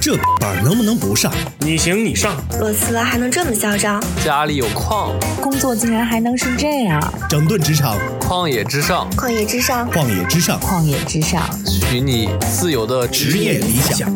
这班能不能不上？你行你上。裸辞还能这么嚣张？家里有矿，工作竟然还能是这样？整顿职场，旷野之上，旷野之上，旷野之上，旷野之上，许你自由的职业理想。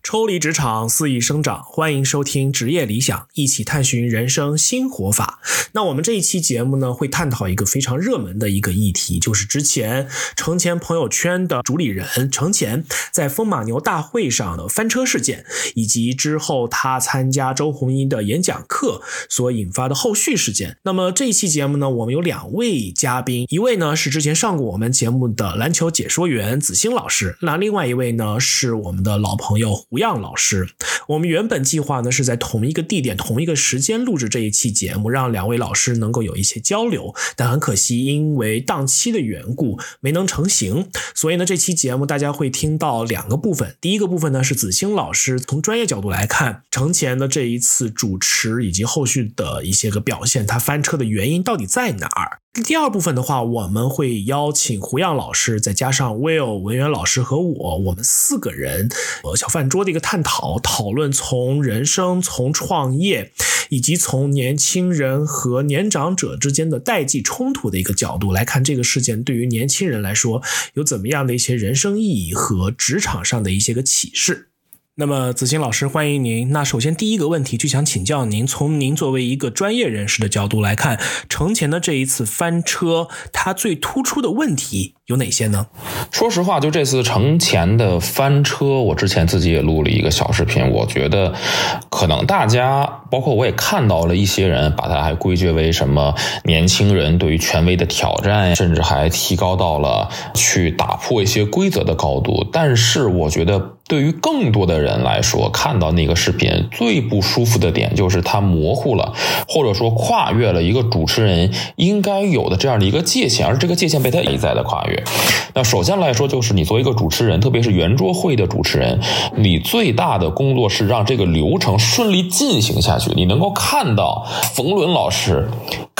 抽离职场，肆意生长。欢迎收听《职业理想》，一起探寻人生新活法。那我们这一期节目呢，会探讨一个非常热门的一个议题，就是之前程前朋友圈的主理人程前在风马牛大会上的翻车事件，以及之后他参加周鸿祎的演讲课所引发的后续事件。那么这一期节目呢，我们有两位嘉宾，一位呢是之前上过我们节目的篮球解说员子星老师，那另外一位呢是我们的老朋友胡样老师。我们原本计划呢是在同一个地点、同一个时间录制这一期节目，让两位老师能够有一些交流，但很可惜，因为档期的缘故没能成行。所以呢，这期节目大家会听到两个部分。第一个部分呢是子星老师从专业角度来看程前的这一次主持以及后续的一些个表现，他翻车的原因到底在哪儿？第二部分的话，我们会邀请胡样老师，再加上 Will 文渊老师和我，我们四个人，呃，小饭桌的一个探讨，讨论从人生、从创业，以及从年轻人和年长者之间的代际冲突的一个角度来看这个事件，对于年轻人来说有怎么样的一些人生意义和职场上的一些个启示。那么，子欣老师，欢迎您。那首先第一个问题就想请教您，从您作为一个专业人士的角度来看，程前的这一次翻车，它最突出的问题有哪些呢？说实话，就这次程前的翻车，我之前自己也录了一个小视频，我觉得可能大家，包括我也看到了一些人，把它还归结为什么年轻人对于权威的挑战，甚至还提高到了去打破一些规则的高度。但是，我觉得。对于更多的人来说，看到那个视频最不舒服的点就是它模糊了，或者说跨越了一个主持人应该有的这样的一个界限，而这个界限被他一再的跨越。那首先来说，就是你作为一个主持人，特别是圆桌会的主持人，你最大的工作是让这个流程顺利进行下去。你能够看到冯仑老师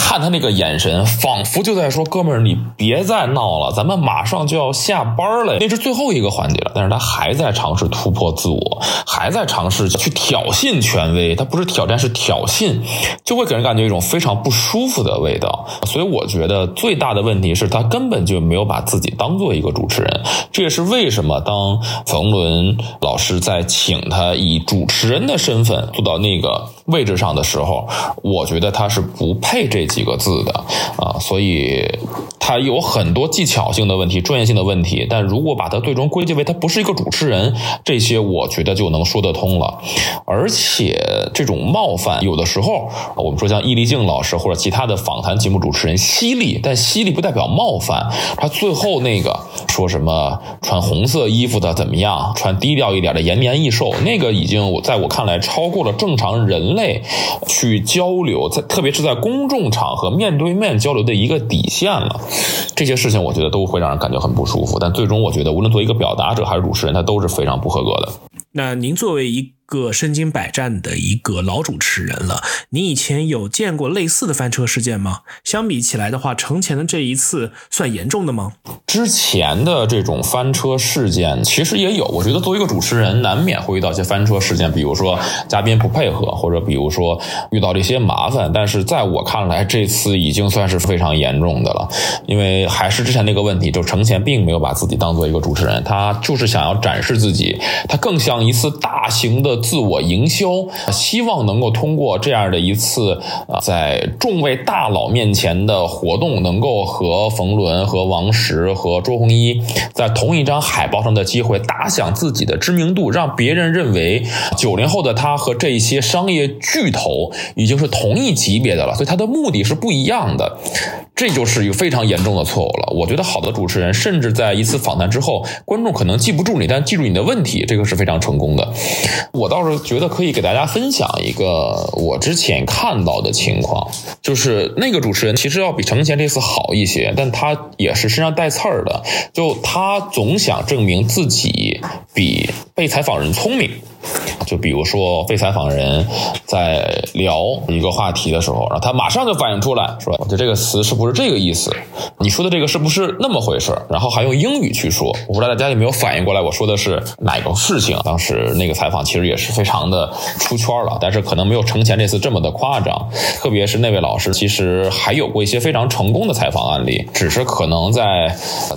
看他那个眼神，仿佛就在说：“哥们儿，你别再闹了，咱们马上就要下班了。”那是最后一个环节了，但是他还在尝试。突破自我，还在尝试去挑衅权威，他不是挑战，是挑衅，就会给人感觉一种非常不舒服的味道。所以我觉得最大的问题是他根本就没有把自己当做一个主持人。这也是为什么当冯仑老师在请他以主持人的身份坐到那个位置上的时候，我觉得他是不配这几个字的啊。所以他有很多技巧性的问题、专业性的问题。但如果把他最终归结为他不是一个主持人，这些我觉得就能说得通了，而且这种冒犯有的时候，我们说像易立竞老师或者其他的访谈节目主持人犀利，但犀利不代表冒犯。他最后那个说什么穿红色衣服的怎么样，穿低调一点的延年益寿，那个已经我在我看来超过了正常人类去交流，在特别是在公众场合面对面交流的一个底线了。这些事情我觉得都会让人感觉很不舒服。但最终我觉得，无论作为一个表达者还是主持人，他都是非常不合格的。那您作为一个身经百战的一个老主持人了，你以前有见过类似的翻车事件吗？相比起来的话，程前的这一次算严重的吗？之前的这种翻车事件其实也有，我觉得作为一个主持人，难免会遇到一些翻车事件，比如说嘉宾不配合，或者比如说遇到了一些麻烦。但是在我看来，这次已经算是非常严重的了，因为还是之前那个问题，就程前并没有把自己当做一个主持人，他就是想要展示自己，他更像一次大型的。自我营销，希望能够通过这样的一次啊，在众位大佬面前的活动，能够和冯仑、和王石、和周鸿祎在同一张海报上的机会，打响自己的知名度，让别人认为九零后的他和这些商业巨头已经是同一级别的了，所以他的目的是不一样的。这就是一个非常严重的错误了。我觉得好的主持人，甚至在一次访谈之后，观众可能记不住你，但记住你的问题，这个是非常成功的。我倒是觉得可以给大家分享一个我之前看到的情况，就是那个主持人其实要比程前这次好一些，但他也是身上带刺儿的，就他总想证明自己比被采访人聪明。就比如说被采访人在聊一个话题的时候，然后他马上就反应出来说：“我觉得这个词是不是这个意思？你说的这个是不是那么回事？”然后还用英语去说。我不知道大家有没有反应过来，我说的是哪个事情？当时那个采访其实也是非常的出圈了，但是可能没有程前这次这么的夸张。特别是那位老师，其实还有过一些非常成功的采访案例，只是可能在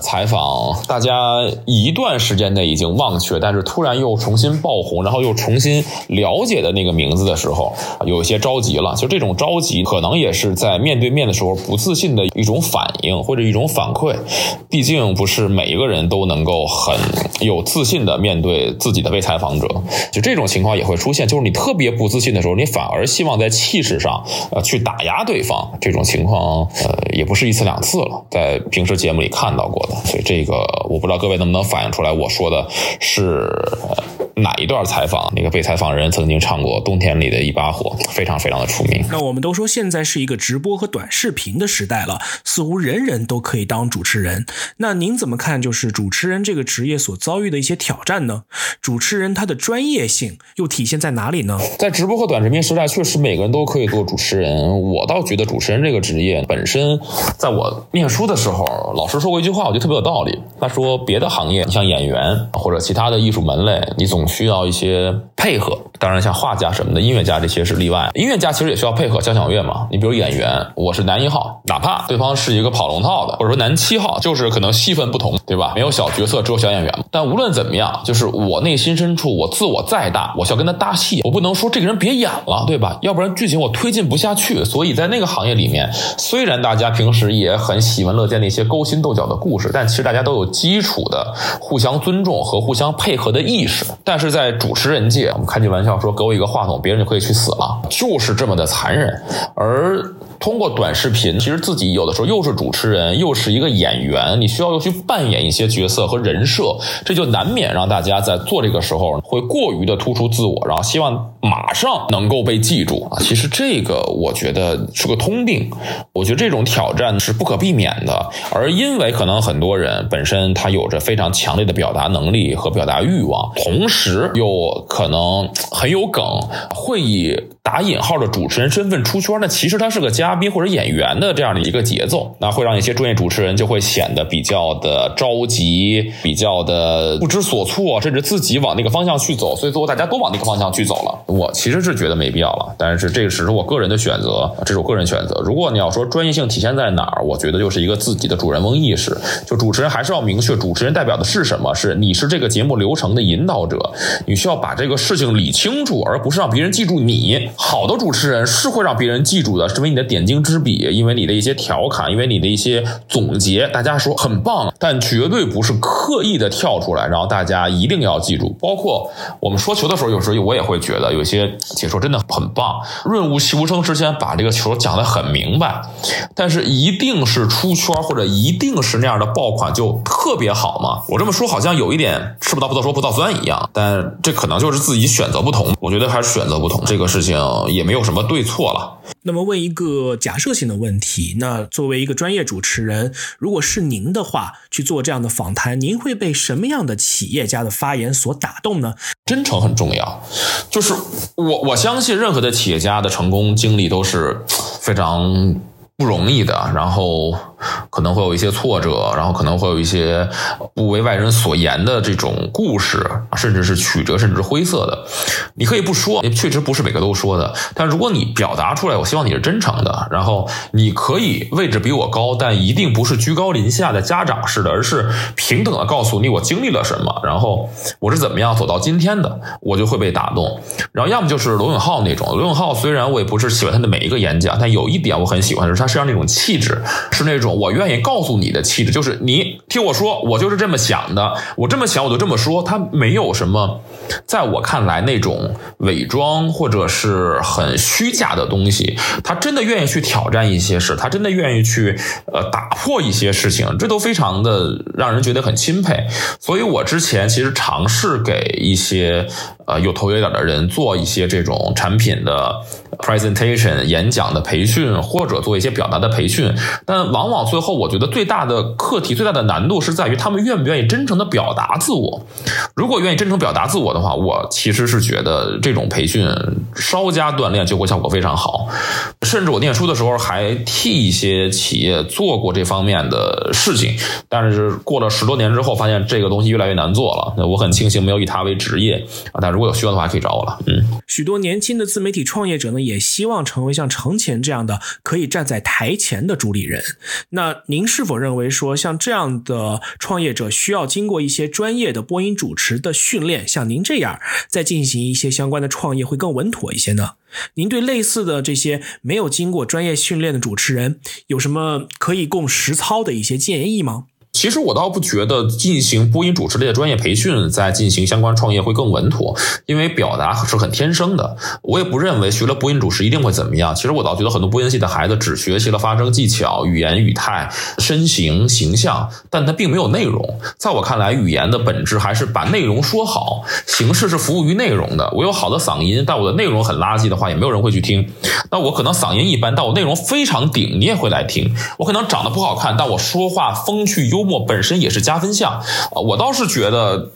采访大家一段时间内已经忘却，但是突然又重新爆红，然后又重新了解的那个名字的时候，有一些着急了。就这种着急，可能也是在面对面的时候不自信的一种反应或者一种反馈。毕竟不是每一个人都能够很有自信的面对自己的被采访者，就这种情况也会出现。就是你特别不自信的时候，你反而希望在气势上呃去打压对方。这种情况呃也不是一次两次了，在平时节目里看到过的。所以这个我不知道各位能不能反映出来，我说的是。哪一段采访？那个被采访人曾经唱过《冬天里的一把火》，非常非常的出名。那我们都说现在是一个直播和短视频的时代了，似乎人人都可以当主持人。那您怎么看？就是主持人这个职业所遭遇的一些挑战呢？主持人他的专业性又体现在哪里呢？在直播和短视频时代，确实每个人都可以做主持人。我倒觉得主持人这个职业本身，在我念书的时候，老师说过一句话，我觉得特别有道理。他说，别的行业，你像演员或者其他的艺术门类，你总需要一些配合，当然像画家什么的，音乐家这些是例外。音乐家其实也需要配合交响乐嘛。你比如演员，我是男一号，哪怕对方是一个跑龙套的，或者说男七号，就是可能戏份不同，对吧？没有小角色，只有小演员。但无论怎么样，就是我内心深处，我自我再大，我需要跟他搭戏，我不能说这个人别演了，对吧？要不然剧情我推进不下去。所以在那个行业里面，虽然大家平时也很喜闻乐见那些勾心斗角的故事，但其实大家都有基础的互相尊重和互相配合的意识。但但是在主持人界，我们开句玩笑说，给我一个话筒，别人就可以去死了，就是这么的残忍。而通过短视频，其实自己有的时候又是主持人，又是一个演员，你需要又去扮演一些角色和人设，这就难免让大家在做这个时候会过于的突出自我，然后希望马上能够被记住啊。其实这个我觉得是个通病，我觉得这种挑战是不可避免的。而因为可能很多人本身他有着非常强烈的表达能力和表达欲望，同时又可能很有梗，会以打引号的主持人身份出圈，那其实他是个嘉宾或者演员的这样的一个节奏，那会让一些专业主持人就会显得比较的着急，比较的不知所措，甚至自己往那个方向去走，所以最后大家都往那个方向去走了。我其实是觉得没必要了，但是这个只是我个人的选择，这是我个人选择。如果你要说专业性体现在哪儿，我觉得就是一个自己的主人翁意识，就主持人还是要明确主持人代表的是什么，是你是这个节目流程的引导者，你需要把这个事情理清楚，而不是让别人记住你。好的主持人是会让别人记住的，是因为你的点睛之笔，因为你的一些调侃，因为你的一些总结，大家说很棒，但绝对不是刻意的跳出来，然后大家一定要记住。包括我们说球的时候，有时候我也会觉得有些解说真的很棒，润物细无声之间把这个球讲得很明白，但是一定是出圈或者一定是那样的爆款就特别好吗？我这么说好像有一点吃不到葡萄说葡萄酸一样，但这可能就是自己选择不同。我觉得还是选择不同，这个事情也没有什么对错了。那么问一个假设性的问题，那作为一个专业主持人，如果是您的话去做这样的访谈，您会被什么样的企业家的发言所打动呢？真诚很重要，就是我我相信任何的企业家的成功经历都是非常不容易的，然后可能会有一些挫折，然后可能会有一些不为外人所言的这种故事，甚至是曲折，甚至是灰色的。你可以不说，也确实不是每个都说的。但如果你表达出来，我希望你是真诚的。然后你可以位置比我高，但一定不是居高临下的家长式的，而是平等的告诉你我经历了什么，然后我是怎么样走到今天的，我就会被打动。然后要么就是罗永浩那种，罗永浩虽然我也不是喜欢他的每一个演讲，但有一点我很喜欢的是他身上那种气质，是那种我愿意告诉你的气质，就是你听我说，我就是这么想的，我这么想我就这么说，他没有什么，在我看来那种。伪装或者是很虚假的东西，他真的愿意去挑战一些事，他真的愿意去呃打破一些事情，这都非常的让人觉得很钦佩。所以我之前其实尝试给一些呃有头有脸的人做一些这种产品的 presentation 演讲的培训，或者做一些表达的培训。但往往最后，我觉得最大的课题、最大的难度是在于他们愿不愿意真诚的表达自我。如果愿意真诚表达自我的话，我其实是觉得这种培训稍加锻炼就会效果非常好。甚至我念书的时候还替一些企业做过这方面的事情，但是过了十多年之后，发现这个东西越来越难做了。我很庆幸没有以它为职业啊，但如果有需要的话，可以找我了。嗯，许多年轻的自媒体创业者呢，也希望成为像程前这样的可以站在台前的主理人。那您是否认为说，像这样的创业者需要经过一些专业的播音主持的训练，像您这样再进行一些相关的创业会更稳妥一些呢？您对类似的这些没有经过专业训练的主持人，有什么可以供实操的一些建议吗？其实我倒不觉得进行播音主持类的专业培训，在进行相关创业会更稳妥，因为表达是很天生的。我也不认为学了播音主持一定会怎么样。其实我倒觉得很多播音系的孩子只学习了发声技巧、语言语态、身形形象，但他并没有内容。在我看来，语言的本质还是把内容说好，形式是服务于内容的。我有好的嗓音，但我的内容很垃圾的话，也没有人会去听。那我可能嗓音一般，但我内容非常顶，你也会来听。我可能长得不好看，但我说话风趣幽默本身也是加分项啊。我倒是觉得，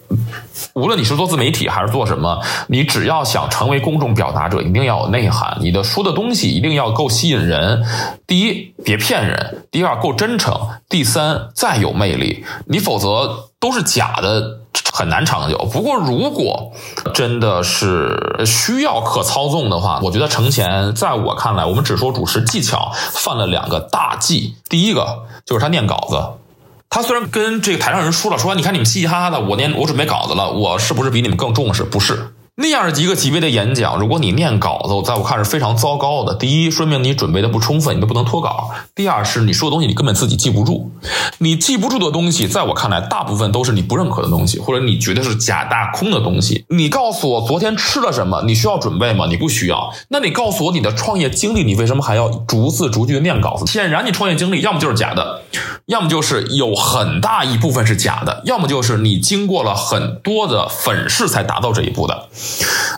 无论你是做自媒体还是做什么，你只要想成为公众表达者，一定要有内涵。你的说的东西一定要够吸引人。第一，别骗人；第二，够真诚；第三，再有魅力。你否则都是假的。很难长久。不过，如果真的是需要可操纵的话，我觉得程前在我看来，我们只说主持技巧，犯了两个大忌。第一个就是他念稿子，他虽然跟这个台上人说了，说你看你们嘻嘻哈哈的，我念我准备稿子了，我是不是比你们更重视？不是。那样一个级别的演讲，如果你念稿子，在我看是非常糟糕的。第一，说明你准备的不充分，你都不能脱稿；第二，是你说的东西你根本自己记不住。你记不住的东西，在我看来，大部分都是你不认可的东西，或者你觉得是假大空的东西。你告诉我昨天吃了什么？你需要准备吗？你不需要。那你告诉我你的创业经历，你为什么还要逐字逐句的念稿子？显然，你创业经历要么就是假的，要么就是有很大一部分是假的，要么就是你经过了很多的粉饰才达到这一步的。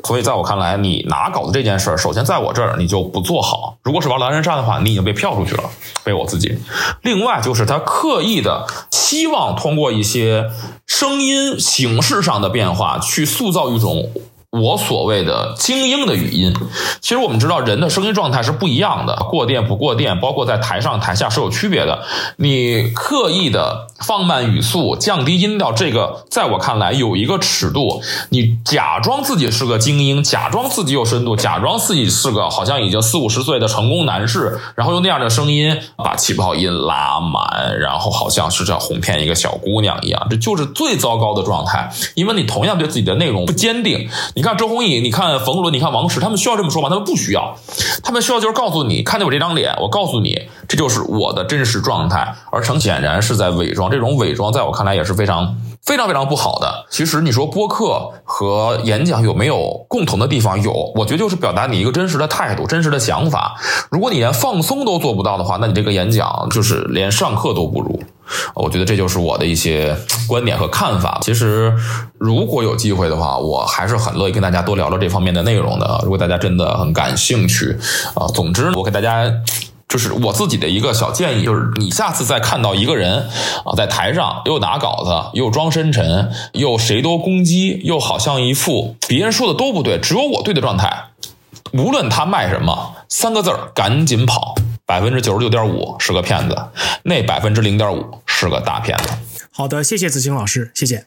所以，在我看来，你拿稿子这件事儿，首先在我这儿你就不做好。如果是玩狼人杀的话，你已经被票出去了，被我自己。另外，就是他刻意的希望通过一些声音形式上的变化，去塑造一种。我所谓的精英的语音，其实我们知道人的声音状态是不一样的，过电不过电，包括在台上台下是有区别的。你刻意的放慢语速、降低音调，这个在我看来有一个尺度。你假装自己是个精英，假装自己有深度，假装自己是个好像已经四五十岁的成功男士，然后用那样的声音把气泡音拉满，然后好像是在哄骗一个小姑娘一样，这就是最糟糕的状态。因为你同样对自己的内容不坚定。你看周鸿祎，你看冯仑，你看王石，他们需要这么说吗？他们不需要，他们需要就是告诉你，看见我这张脸，我告诉你，这就是我的真实状态。而成显然是在伪装，这种伪装在我看来也是非常非常非常不好的。其实你说播客和演讲有没有共同的地方？有，我觉得就是表达你一个真实的态度、真实的想法。如果你连放松都做不到的话，那你这个演讲就是连上课都不如。我觉得这就是我的一些观点和看法。其实，如果有机会的话，我还是很乐意跟大家多聊聊这方面的内容的。如果大家真的很感兴趣，啊，总之，我给大家就是我自己的一个小建议，就是你下次再看到一个人啊，在台上又拿稿子，又装深沉，又谁都攻击，又好像一副别人说的都不对，只有我对的状态，无论他卖什么，三个字儿，赶紧跑。百分之九十六点五是个骗子，那百分之零点五是个大骗子。好的，谢谢子清老师，谢谢。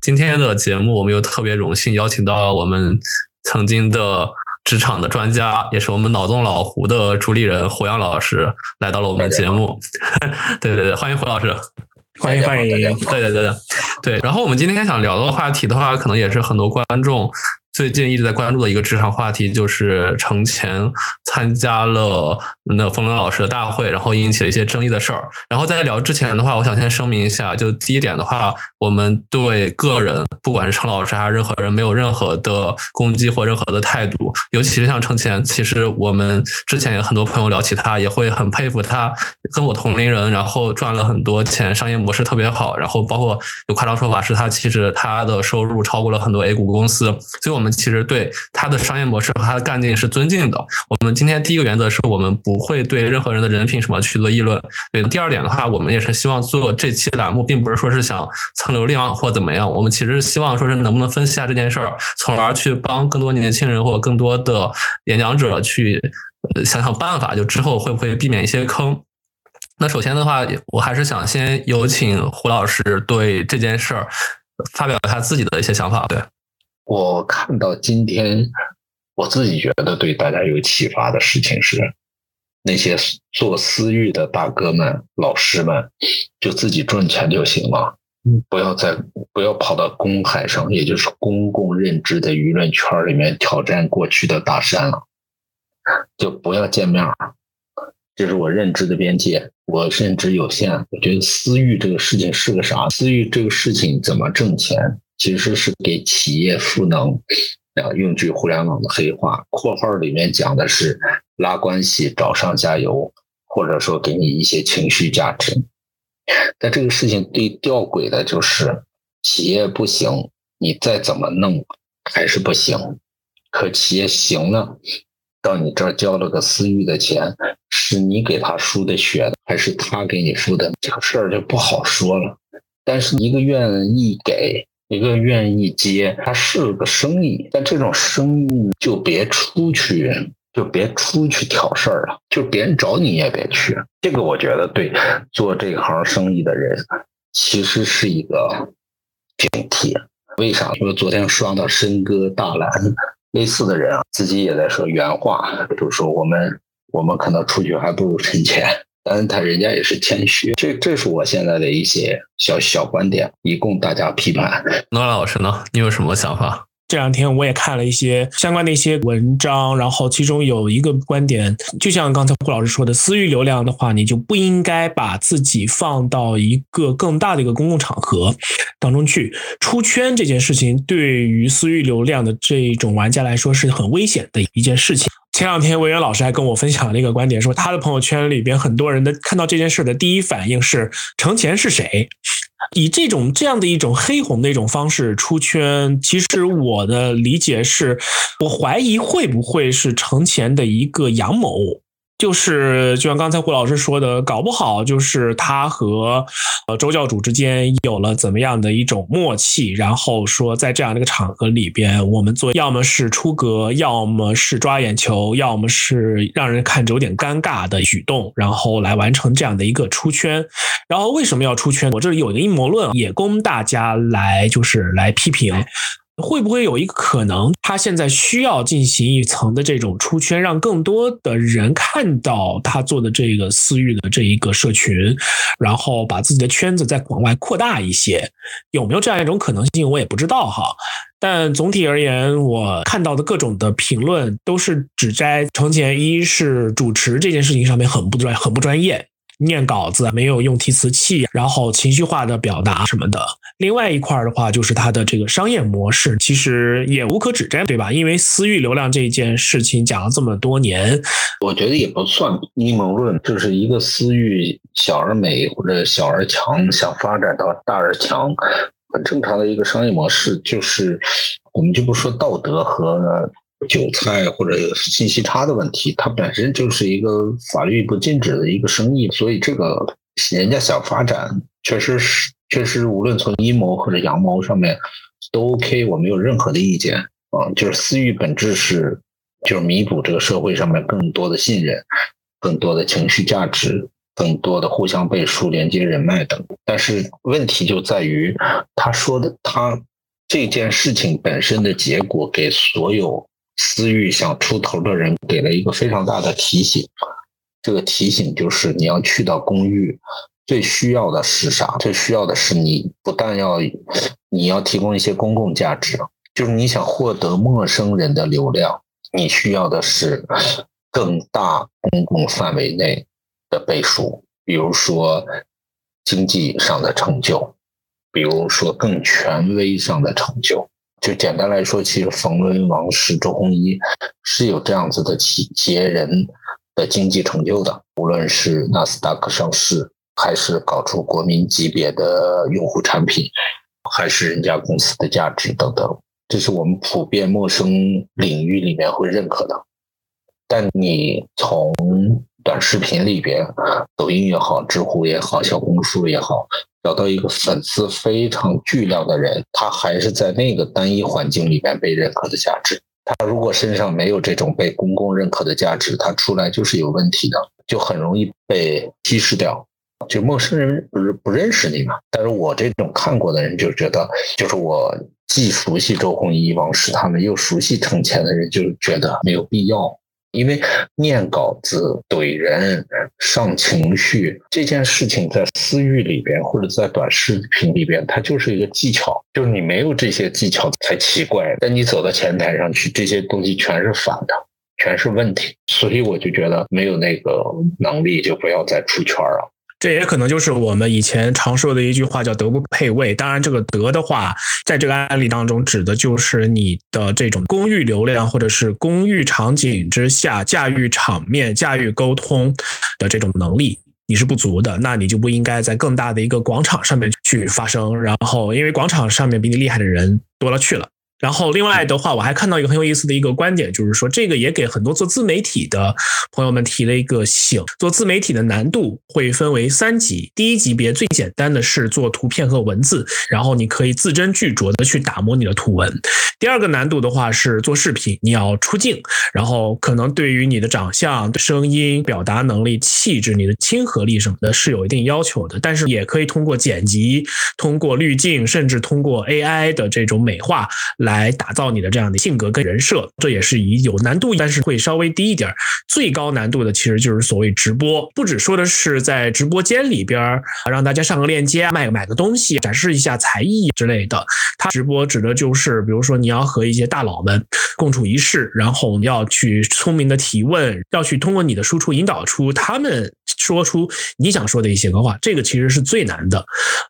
今天的节目，我们又特别荣幸邀请到我们曾经的职场的专家，也是我们脑洞老胡的主理人胡杨老师来到了我们的节目。对对对，欢迎胡老师，欢迎欢迎。对对对对对。然后我们今天想聊的话题的话，可能也是很多观众。最近一直在关注的一个职场话题，就是程前参加了那冯仑老师的大会，然后引起了一些争议的事儿。然后在聊之前的话，我想先声明一下，就第一点的话，我们对个人，不管是程老师还是任何人，没有任何的攻击或任何的态度。尤其是像程前，其实我们之前有很多朋友聊起他，也会很佩服他，跟我同龄人，然后赚了很多钱，商业模式特别好。然后包括有夸张说法是他其实他的收入超过了很多 A 股公司，所以我们其实对他的商业模式和他的干劲是尊敬的。我们今天第一个原则是我们不会对任何人的人品什么去做议论。对，第二点的话，我们也是希望做这期栏目，并不是说是想流量或怎么样，我们其实希望说是能不能分析下这件事儿，从而去帮更多年轻人或更多的演讲者去想想办法，就之后会不会避免一些坑。那首先的话，我还是想先有请胡老师对这件事儿发表他自己的一些想法。对我看到今天，我自己觉得对大家有启发的事情是，那些做私域的大哥们、老师们，就自己赚钱就行了。不要在不要跑到公海上，也就是公共认知的舆论圈里面挑战过去的大山了，就不要见面这是我认知的边界，我认知有限。我觉得私域这个事情是个啥？私域这个事情怎么挣钱？其实是给企业赋能。啊，用句互联网的黑话，括号里面讲的是拉关系、找上加油，或者说给你一些情绪价值。但这个事情最吊诡的就是，企业不行，你再怎么弄还是不行。可企业行了，到你这儿交了个私域的钱，是你给他输的血，还是他给你输的？这个事儿就不好说了。但是一个愿意给，一个愿意接，它是个生意。但这种生意就别出去。就别出去挑事儿了，就别人找你也别去。这个我觉得对做这行生意的人，其实是一个警惕。为啥？因为昨天刷到申哥大蓝类似的人啊，自己也在说原话，就是说我们我们可能出去还不如趁钱，但是他人家也是谦虚。这这是我现在的一些小小观点，以供大家批判。诺老师呢？你有什么想法？这两天我也看了一些相关的一些文章，然后其中有一个观点，就像刚才胡老师说的，私域流量的话，你就不应该把自己放到一个更大的一个公共场合当中去出圈。这件事情对于私域流量的这种玩家来说是很危险的一件事情。前两天维园老师还跟我分享了一个观点，说他的朋友圈里边很多人的看到这件事的第一反应是程前是谁。以这种这样的一种黑红的一种方式出圈，其实我的理解是，我怀疑会不会是程前的一个阳谋。就是就像刚才胡老师说的，搞不好就是他和呃周教主之间有了怎么样的一种默契，然后说在这样的一个场合里边，我们做要么是出格，要么是抓眼球，要么是让人看着有点尴尬的举动，然后来完成这样的一个出圈。然后为什么要出圈？我这里有一个阴谋论，也供大家来就是来批评。会不会有一个可能，他现在需要进行一层的这种出圈，让更多的人看到他做的这个私域的这一个社群，然后把自己的圈子再往外扩大一些？有没有这样一种可能性？我也不知道哈。但总体而言，我看到的各种的评论都是指摘程前一是主持这件事情上面很不专很不专业。念稿子没有用提词器，然后情绪化的表达什么的。另外一块的话，就是它的这个商业模式，其实也无可指摘，对吧？因为私域流量这件事情讲了这么多年，我觉得也不算阴谋论，就是一个私域小而美或者小而强，想发展到大而强，很正常的一个商业模式。就是我们就不说道德和。韭菜或者信息差的问题，它本身就是一个法律不禁止的一个生意，所以这个人家想发展，确实是确实，无论从阴谋或者阳谋上面都 OK，我没有任何的意见啊。就是私域本质是，就是弥补这个社会上面更多的信任、更多的情绪价值、更多的互相背书、连接人脉等。但是问题就在于，他说的他这件事情本身的结果给所有。私域想出头的人给了一个非常大的提醒，这个提醒就是你要去到公寓，最需要的是啥？最需要的是你不但要你要提供一些公共价值，就是你想获得陌生人的流量，你需要的是更大公共范围内的背书，比如说经济上的成就，比如说更权威上的成就。就简单来说，其实冯仑、王石、周鸿祎是有这样子的企企业人的经济成就的，无论是纳斯达克上市，还是搞出国民级别的用户产品，还是人家公司的价值等等，这是我们普遍陌生领域里面会认可的。但你从短视频里边，抖音也好，知乎也好，小红书也好。找到一个粉丝非常巨量的人，他还是在那个单一环境里面被认可的价值。他如果身上没有这种被公共认可的价值，他出来就是有问题的，就很容易被稀释掉。就陌生人不是不认识你嘛？但是我这种看过的人就觉得，就是我既熟悉周鸿祎、王石他们，又熟悉程前的人，就觉得没有必要。因为念稿子、怼人、上情绪这件事情，在私域里边或者在短视频里边，它就是一个技巧。就是你没有这些技巧才奇怪。但你走到前台上去，这些东西全是反的，全是问题。所以我就觉得没有那个能力，就不要再出圈了。这也可能就是我们以前常说的一句话，叫“德不配位”。当然，这个“德”的话，在这个案例当中，指的就是你的这种公域流量，或者是公域场景之下驾驭场面、驾驭沟通的这种能力，你是不足的。那你就不应该在更大的一个广场上面去发声。然后，因为广场上面比你厉害的人多了去了。然后，另外的话，我还看到一个很有意思的一个观点，就是说，这个也给很多做自媒体的朋友们提了一个醒：做自媒体的难度会分为三级。第一级别最简单的是做图片和文字，然后你可以字斟句酌的去打磨你的图文。第二个难度的话是做视频，你要出镜，然后可能对于你的长相、声音、表达能力、气质、你的亲和力什么的，是有一定要求的。但是也可以通过剪辑、通过滤镜，甚至通过 AI 的这种美化来。来打造你的这样的性格跟人设，这也是以有难度，但是会稍微低一点。最高难度的其实就是所谓直播，不只说的是在直播间里边让大家上个链接卖买个东西，展示一下才艺之类的。他直播指的就是，比如说你要和一些大佬们共处一室，然后你要去聪明的提问，要去通过你的输出引导出他们说出你想说的一些个话，这个其实是最难的。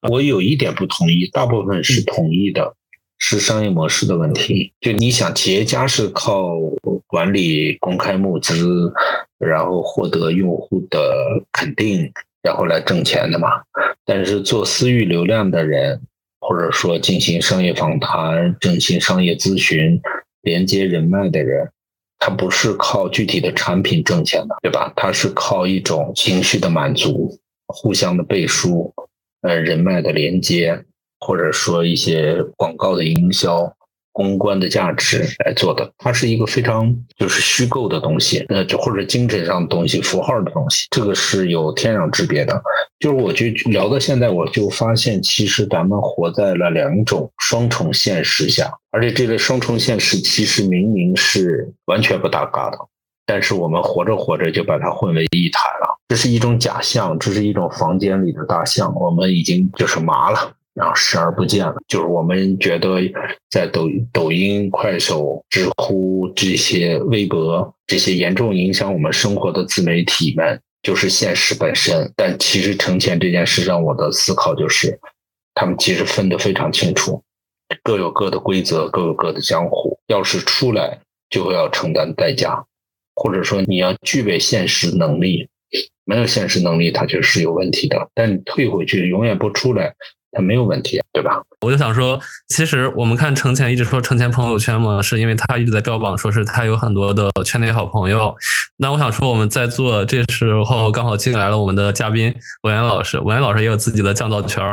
我有一点不同意，大部分是同意的。是商业模式的问题。就你想，企业家是靠管理、公开募资，然后获得用户的肯定，然后来挣钱的嘛。但是做私域流量的人，或者说进行商业访谈、进行商业咨询、连接人脉的人，他不是靠具体的产品挣钱的，对吧？他是靠一种情绪的满足、互相的背书、呃人脉的连接。或者说一些广告的营销、公关的价值来做的，它是一个非常就是虚构的东西，呃，就或者精神上的东西、符号的东西，这个是有天壤之别的。就是我就聊到现在，我就发现，其实咱们活在了两种双重现实下，而且这个双重现实其实明明是完全不搭嘎的，但是我们活着活着就把它混为一谈了。这是一种假象，这是一种房间里的大象，我们已经就是麻了。然后视而不见了，就是我们觉得在抖抖音、快手、知乎这些微博这些严重影响我们生活的自媒体们，就是现实本身。但其实成钱这件事让我的思考就是，他们其实分得非常清楚，各有各的规则，各有各的江湖。要是出来，就会要承担代价，或者说你要具备现实能力，没有现实能力，它就是有问题的。但你退回去，永远不出来。它没有问题，对吧？我就想说，其实我们看程前一直说程前朋友圈嘛，是因为他一直在标榜说是他有很多的圈内好朋友。那我想说，我们在做这时候刚好进来了我们的嘉宾文言老师，文言老师也有自己的降噪圈，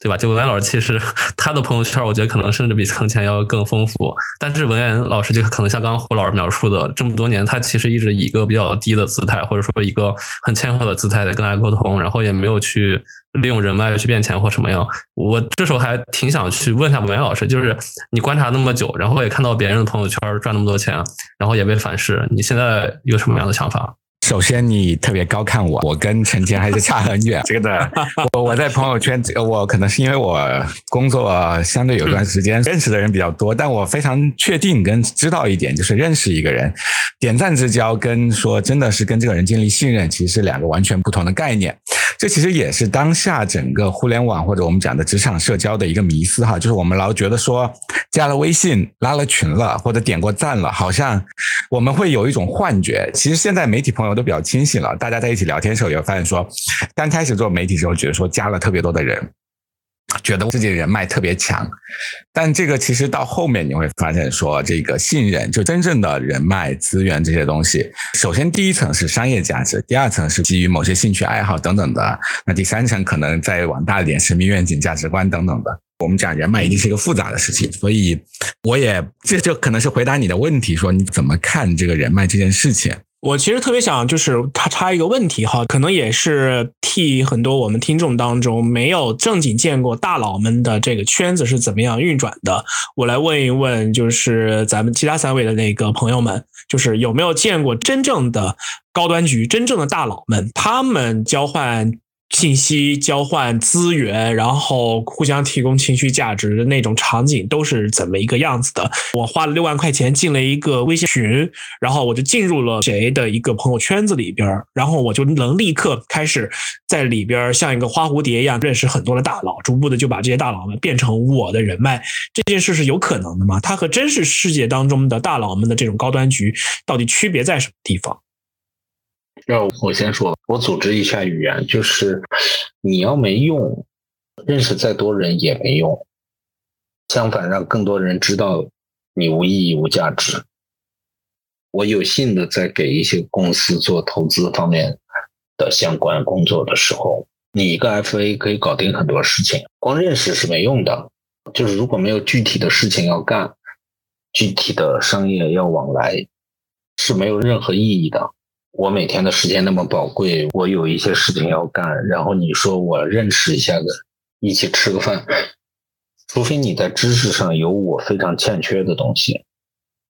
对吧？就文言老师其实 他的朋友圈，我觉得可能甚至比程前要更丰富。但是文言老师就可能像刚刚胡老师描述的，这么多年他其实一直以一个比较低的姿态，或者说一个很谦和的姿态在跟大家沟通，然后也没有去。利用人脉去变钱或什么样？我这时候还挺想去问一下文言老师，就是你观察那么久，然后也看到别人的朋友圈赚那么多钱，然后也被反噬，你现在有什么样的想法？首先，你特别高看我，我跟陈杰还是差很远。这个的，我我在朋友圈，我可能是因为我工作相对有段时间，认识的人比较多，但我非常确定跟知道一点，就是认识一个人，点赞之交跟说真的是跟这个人建立信任，其实是两个完全不同的概念。这其实也是当下整个互联网或者我们讲的职场社交的一个迷思哈，就是我们老觉得说加了微信、拉了群了或者点过赞了，好像我们会有一种幻觉。其实现在媒体朋友都比较清醒了，大家在一起聊天的时候也会发现说，刚开始做媒体的时候觉得说加了特别多的人。觉得自己的人脉特别强，但这个其实到后面你会发现，说这个信任就真正的人脉资源这些东西，首先第一层是商业价值，第二层是基于某些兴趣爱好等等的，那第三层可能再往大一点，神秘愿景、价值观等等的。我们讲人脉一定是一个复杂的事情，所以我也这就可能是回答你的问题，说你怎么看这个人脉这件事情。我其实特别想就是他插一个问题哈，可能也是替很多我们听众当中没有正经见过大佬们的这个圈子是怎么样运转的，我来问一问，就是咱们其他三位的那个朋友们，就是有没有见过真正的高端局、真正的大佬们，他们交换。信息交换资源，然后互相提供情绪价值的那种场景都是怎么一个样子的？我花了六万块钱进了一个微信群，然后我就进入了谁的一个朋友圈子里边，然后我就能立刻开始在里边像一个花蝴蝶一样认识很多的大佬，逐步的就把这些大佬们变成我的人脉。这件事是有可能的吗？它和真实世界当中的大佬们的这种高端局到底区别在什么地方？让我先说，我组织一下语言，就是你要没用，认识再多人也没用。相反，让更多人知道你无意义、无价值。我有幸的在给一些公司做投资方面的相关工作的时候，你一个 FA 可以搞定很多事情，光认识是没用的。就是如果没有具体的事情要干，具体的商业要往来，是没有任何意义的。我每天的时间那么宝贵，我有一些事情要干，然后你说我认识一下子，一起吃个饭，除非你在知识上有我非常欠缺的东西，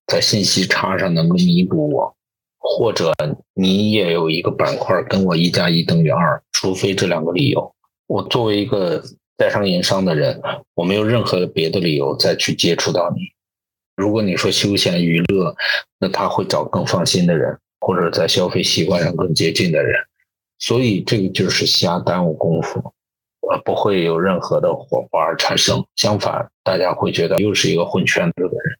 在信息差上能够弥补我，或者你也有一个板块跟我一加一等于二，除非这两个理由，我作为一个在商言商的人，我没有任何别的理由再去接触到你。如果你说休闲娱乐，那他会找更放心的人。或者在消费习惯上更接近的人，所以这个就是瞎耽误功夫，呃，不会有任何的火花产生。相反，大家会觉得又是一个混圈子的人，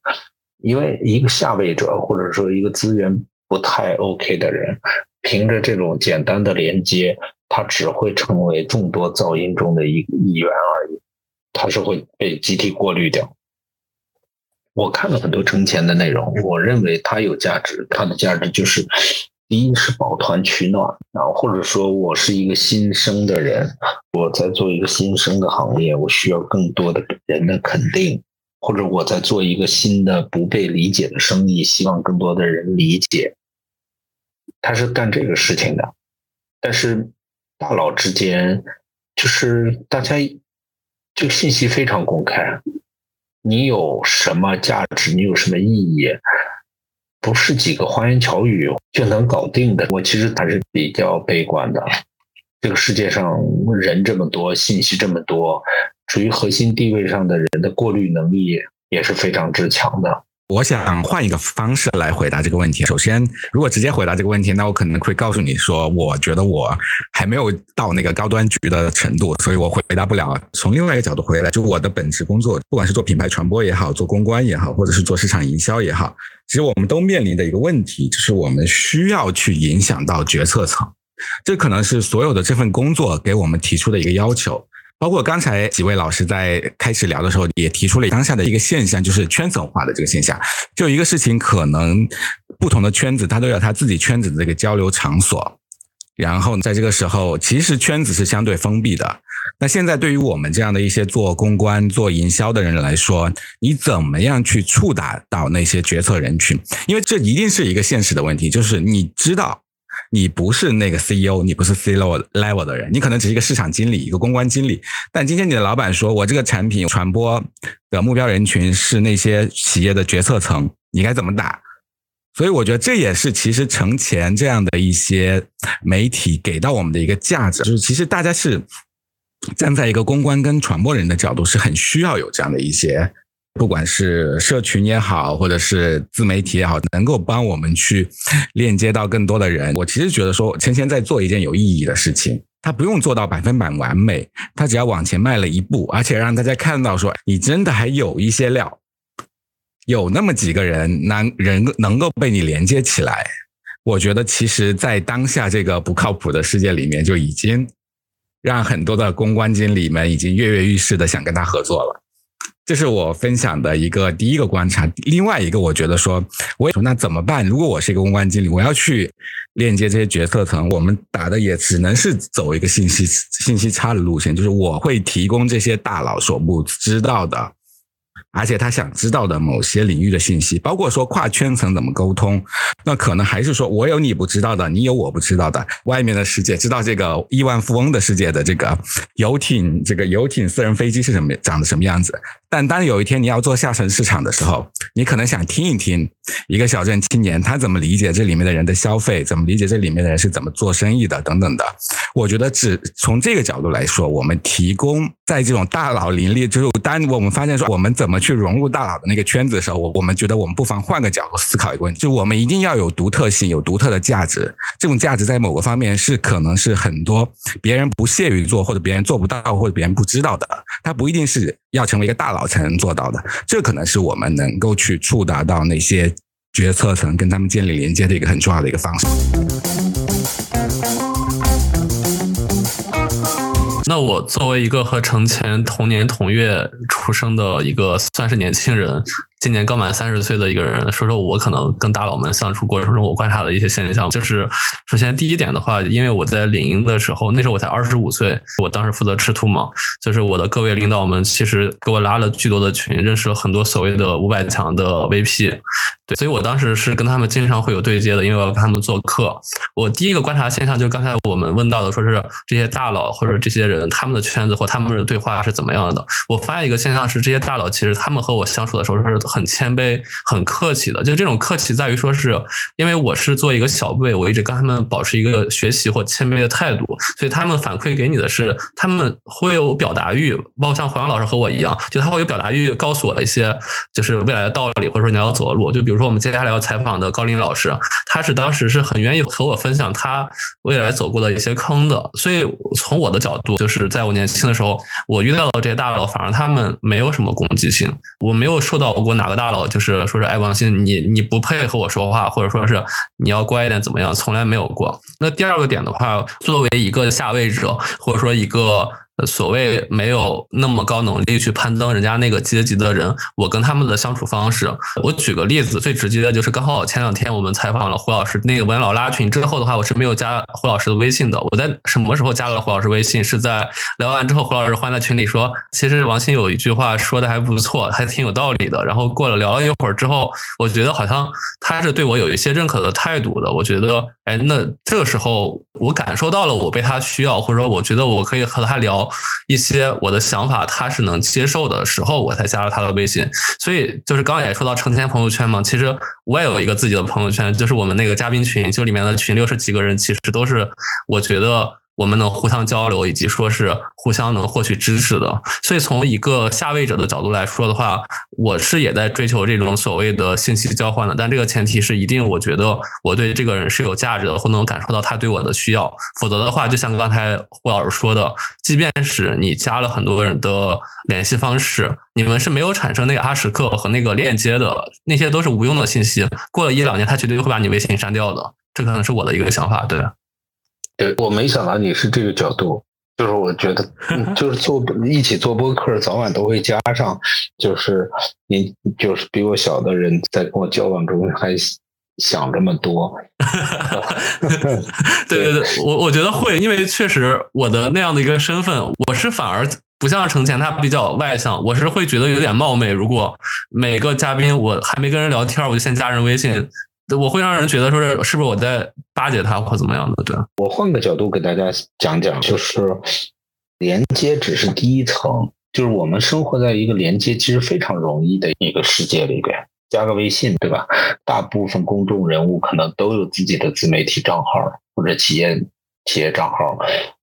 因为一个下位者或者说一个资源不太 OK 的人，凭着这种简单的连接，他只会成为众多噪音中的一一员而已，他是会被集体过滤掉。我看了很多挣钱的内容，我认为它有价值。它的价值就是，第一是抱团取暖，然后或者说我是一个新生的人，我在做一个新生的行业，我需要更多的人的肯定，或者我在做一个新的不被理解的生意，希望更多的人理解。他是干这个事情的，但是大佬之间就是大家这个信息非常公开。你有什么价值？你有什么意义？不是几个花言巧语就能搞定的。我其实还是比较悲观的。这个世界上人这么多，信息这么多，处于核心地位上的人的过滤能力也是非常之强的。我想换一个方式来回答这个问题。首先，如果直接回答这个问题，那我可能会告诉你说，我觉得我还没有到那个高端局的程度，所以我回答不了。从另外一个角度回来，就我的本职工作，不管是做品牌传播也好，做公关也好，或者是做市场营销也好，其实我们都面临的一个问题，就是我们需要去影响到决策层。这可能是所有的这份工作给我们提出的一个要求。包括刚才几位老师在开始聊的时候，也提出了当下的一个现象，就是圈层化的这个现象。就一个事情，可能不同的圈子，它都有它自己圈子的这个交流场所。然后在这个时候，其实圈子是相对封闭的。那现在对于我们这样的一些做公关、做营销的人来说，你怎么样去触达到那些决策人群？因为这一定是一个现实的问题，就是你知道。你不是那个 CEO，你不是 CEO level 的人，你可能只是一个市场经理，一个公关经理。但今天你的老板说，我这个产品传播的目标人群是那些企业的决策层，你该怎么打？所以我觉得这也是其实成前这样的一些媒体给到我们的一个价值，就是其实大家是站在一个公关跟传播人的角度，是很需要有这样的一些，不管是社群也好，或者是自媒体也好，能够帮我们去链接到更多的人。我其实觉得说，芊芊在做一件有意义的事情，他不用做到百分百完美，他只要往前迈了一步，而且让大家看到说，你真的还有一些料。有那么几个人能人能够被你连接起来，我觉得其实，在当下这个不靠谱的世界里面，就已经让很多的公关经理们已经跃跃欲试的想跟他合作了。这是我分享的一个第一个观察。另外一个，我觉得说，我也说那怎么办？如果我是一个公关经理，我要去链接这些决策层，我们打的也只能是走一个信息信息差的路线，就是我会提供这些大佬所不知道的。而且他想知道的某些领域的信息，包括说跨圈层怎么沟通，那可能还是说我有你不知道的，你有我不知道的，外面的世界知道这个亿万富翁的世界的这个游艇，这个游艇、私人飞机是什么长得什么样子。但当有一天你要做下沉市场的时候，你可能想听一听一个小镇青年他怎么理解这里面的人的消费，怎么理解这里面的人是怎么做生意的等等的。我觉得只从这个角度来说，我们提供在这种大佬林立，就是当我们发现说我们怎么去融入大佬的那个圈子的时候，我我们觉得我们不妨换个角度思考一个问题，就我们一定要有独特性，有独特的价值。这种价值在某个方面是可能是很多别人不屑于做，或者别人做不到，或者别人不知道的。它不一定是要成为一个大佬才能做到的，这可能是我们能够去触达到那些决策层，跟他们建立连接的一个很重要的一个方式。那我作为一个和程前同年同月出生的一个算是年轻人。今年刚满三十岁的一个人，说说我可能跟大佬们相处过程中，我观察的一些现象，就是首先第一点的话，因为我在领英的时候，那时候我才二十五岁，我当时负责吃土嘛，就是我的各位领导们其实给我拉了巨多的群，认识了很多所谓的五百强的 VP，对，所以我当时是跟他们经常会有对接的，因为我要跟他们做客。我第一个观察现象就刚才我们问到的，说是这些大佬或者这些人他们的圈子或他们的对话是怎么样的？我发现一个现象是，这些大佬其实他们和我相处的时候是。很谦卑、很客气的，就这种客气在于说，是因为我是做一个小辈，我一直跟他们保持一个学习或谦卑的态度，所以他们反馈给你的是，他们会有表达欲，包括像黄洋老师和我一样，就他会有表达欲，告诉我一些就是未来的道理，或者说你要走的路。就比如说我们接下来要采访的高林老师，他是当时是很愿意和我分享他未来走过的一些坑的。所以从我的角度，就是在我年轻的时候，我遇到的这些大佬，反而他们没有什么攻击性，我没有受到过哪。个大佬就是说是哎王鑫，你你不配和我说话，或者说是你要乖一点怎么样？从来没有过。那第二个点的话，作为一个下位者，或者说一个。所谓没有那么高能力去攀登人家那个阶级的人，我跟他们的相处方式，我举个例子，最直接的就是刚好前两天我们采访了胡老师那个文老拉群之后的话，我是没有加胡老师的微信的。我在什么时候加了胡老师微信？是在聊完之后，胡老师换在群里说，其实王鑫有一句话说的还不错，还挺有道理的。然后过了聊了一会儿之后，我觉得好像他是对我有一些认可的态度的。我觉得，哎，那这个时候我感受到了我被他需要，或者说我觉得我可以和他聊。一些我的想法他是能接受的时候，我才加了他的微信。所以就是刚刚也说到成天朋友圈嘛，其实我也有一个自己的朋友圈，就是我们那个嘉宾群，就里面的群六十几个人，其实都是我觉得。我们能互相交流，以及说是互相能获取知识的。所以从一个下位者的角度来说的话，我是也在追求这种所谓的信息交换的。但这个前提是一定，我觉得我对这个人是有价值的，或能感受到他对我的需要。否则的话，就像刚才胡老师说的，即便是你加了很多人的联系方式，你们是没有产生那个阿什克和那个链接的，那些都是无用的信息。过了一两年，他绝对会把你微信删掉的。这可能是我的一个想法，对。对，我没想到你是这个角度，就是我觉得，就是做一起做播客，早晚都会加上，就是你就是比我小的人，在跟我交往中还想这么多。对对对，我我觉得会，因为确实我的那样的一个身份，我是反而不像程前他比较外向，我是会觉得有点冒昧。如果每个嘉宾我还没跟人聊天，我就先加人微信。我会让人觉得说是是不是我在巴结他或怎么样的？对我换个角度给大家讲讲，就是连接只是第一层，就是我们生活在一个连接其实非常容易的一个世界里边，加个微信，对吧？大部分公众人物可能都有自己的自媒体账号或者企业企业账号。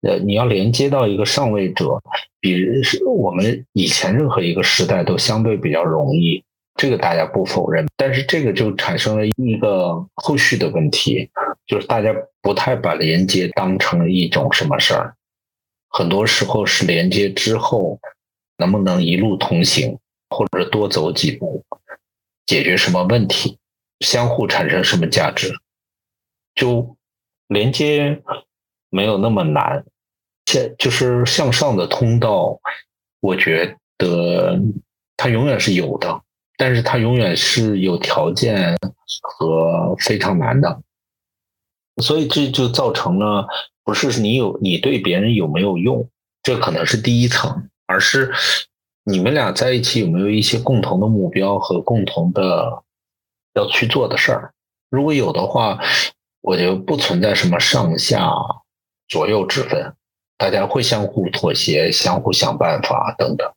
呃，你要连接到一个上位者，比是我们以前任何一个时代都相对比较容易，这个大家不否认。但是这个就产生了一个后续的问题，就是大家不太把连接当成一种什么事儿，很多时候是连接之后能不能一路同行，或者多走几步，解决什么问题，相互产生什么价值，就连接没有那么难。现就是向上的通道，我觉得它永远是有的，但是它永远是有条件和非常难的，所以这就造成了不是你有你对别人有没有用，这可能是第一层，而是你们俩在一起有没有一些共同的目标和共同的要去做的事儿。如果有的话，我觉得不存在什么上下左右之分。大家会相互妥协，相互想办法等等，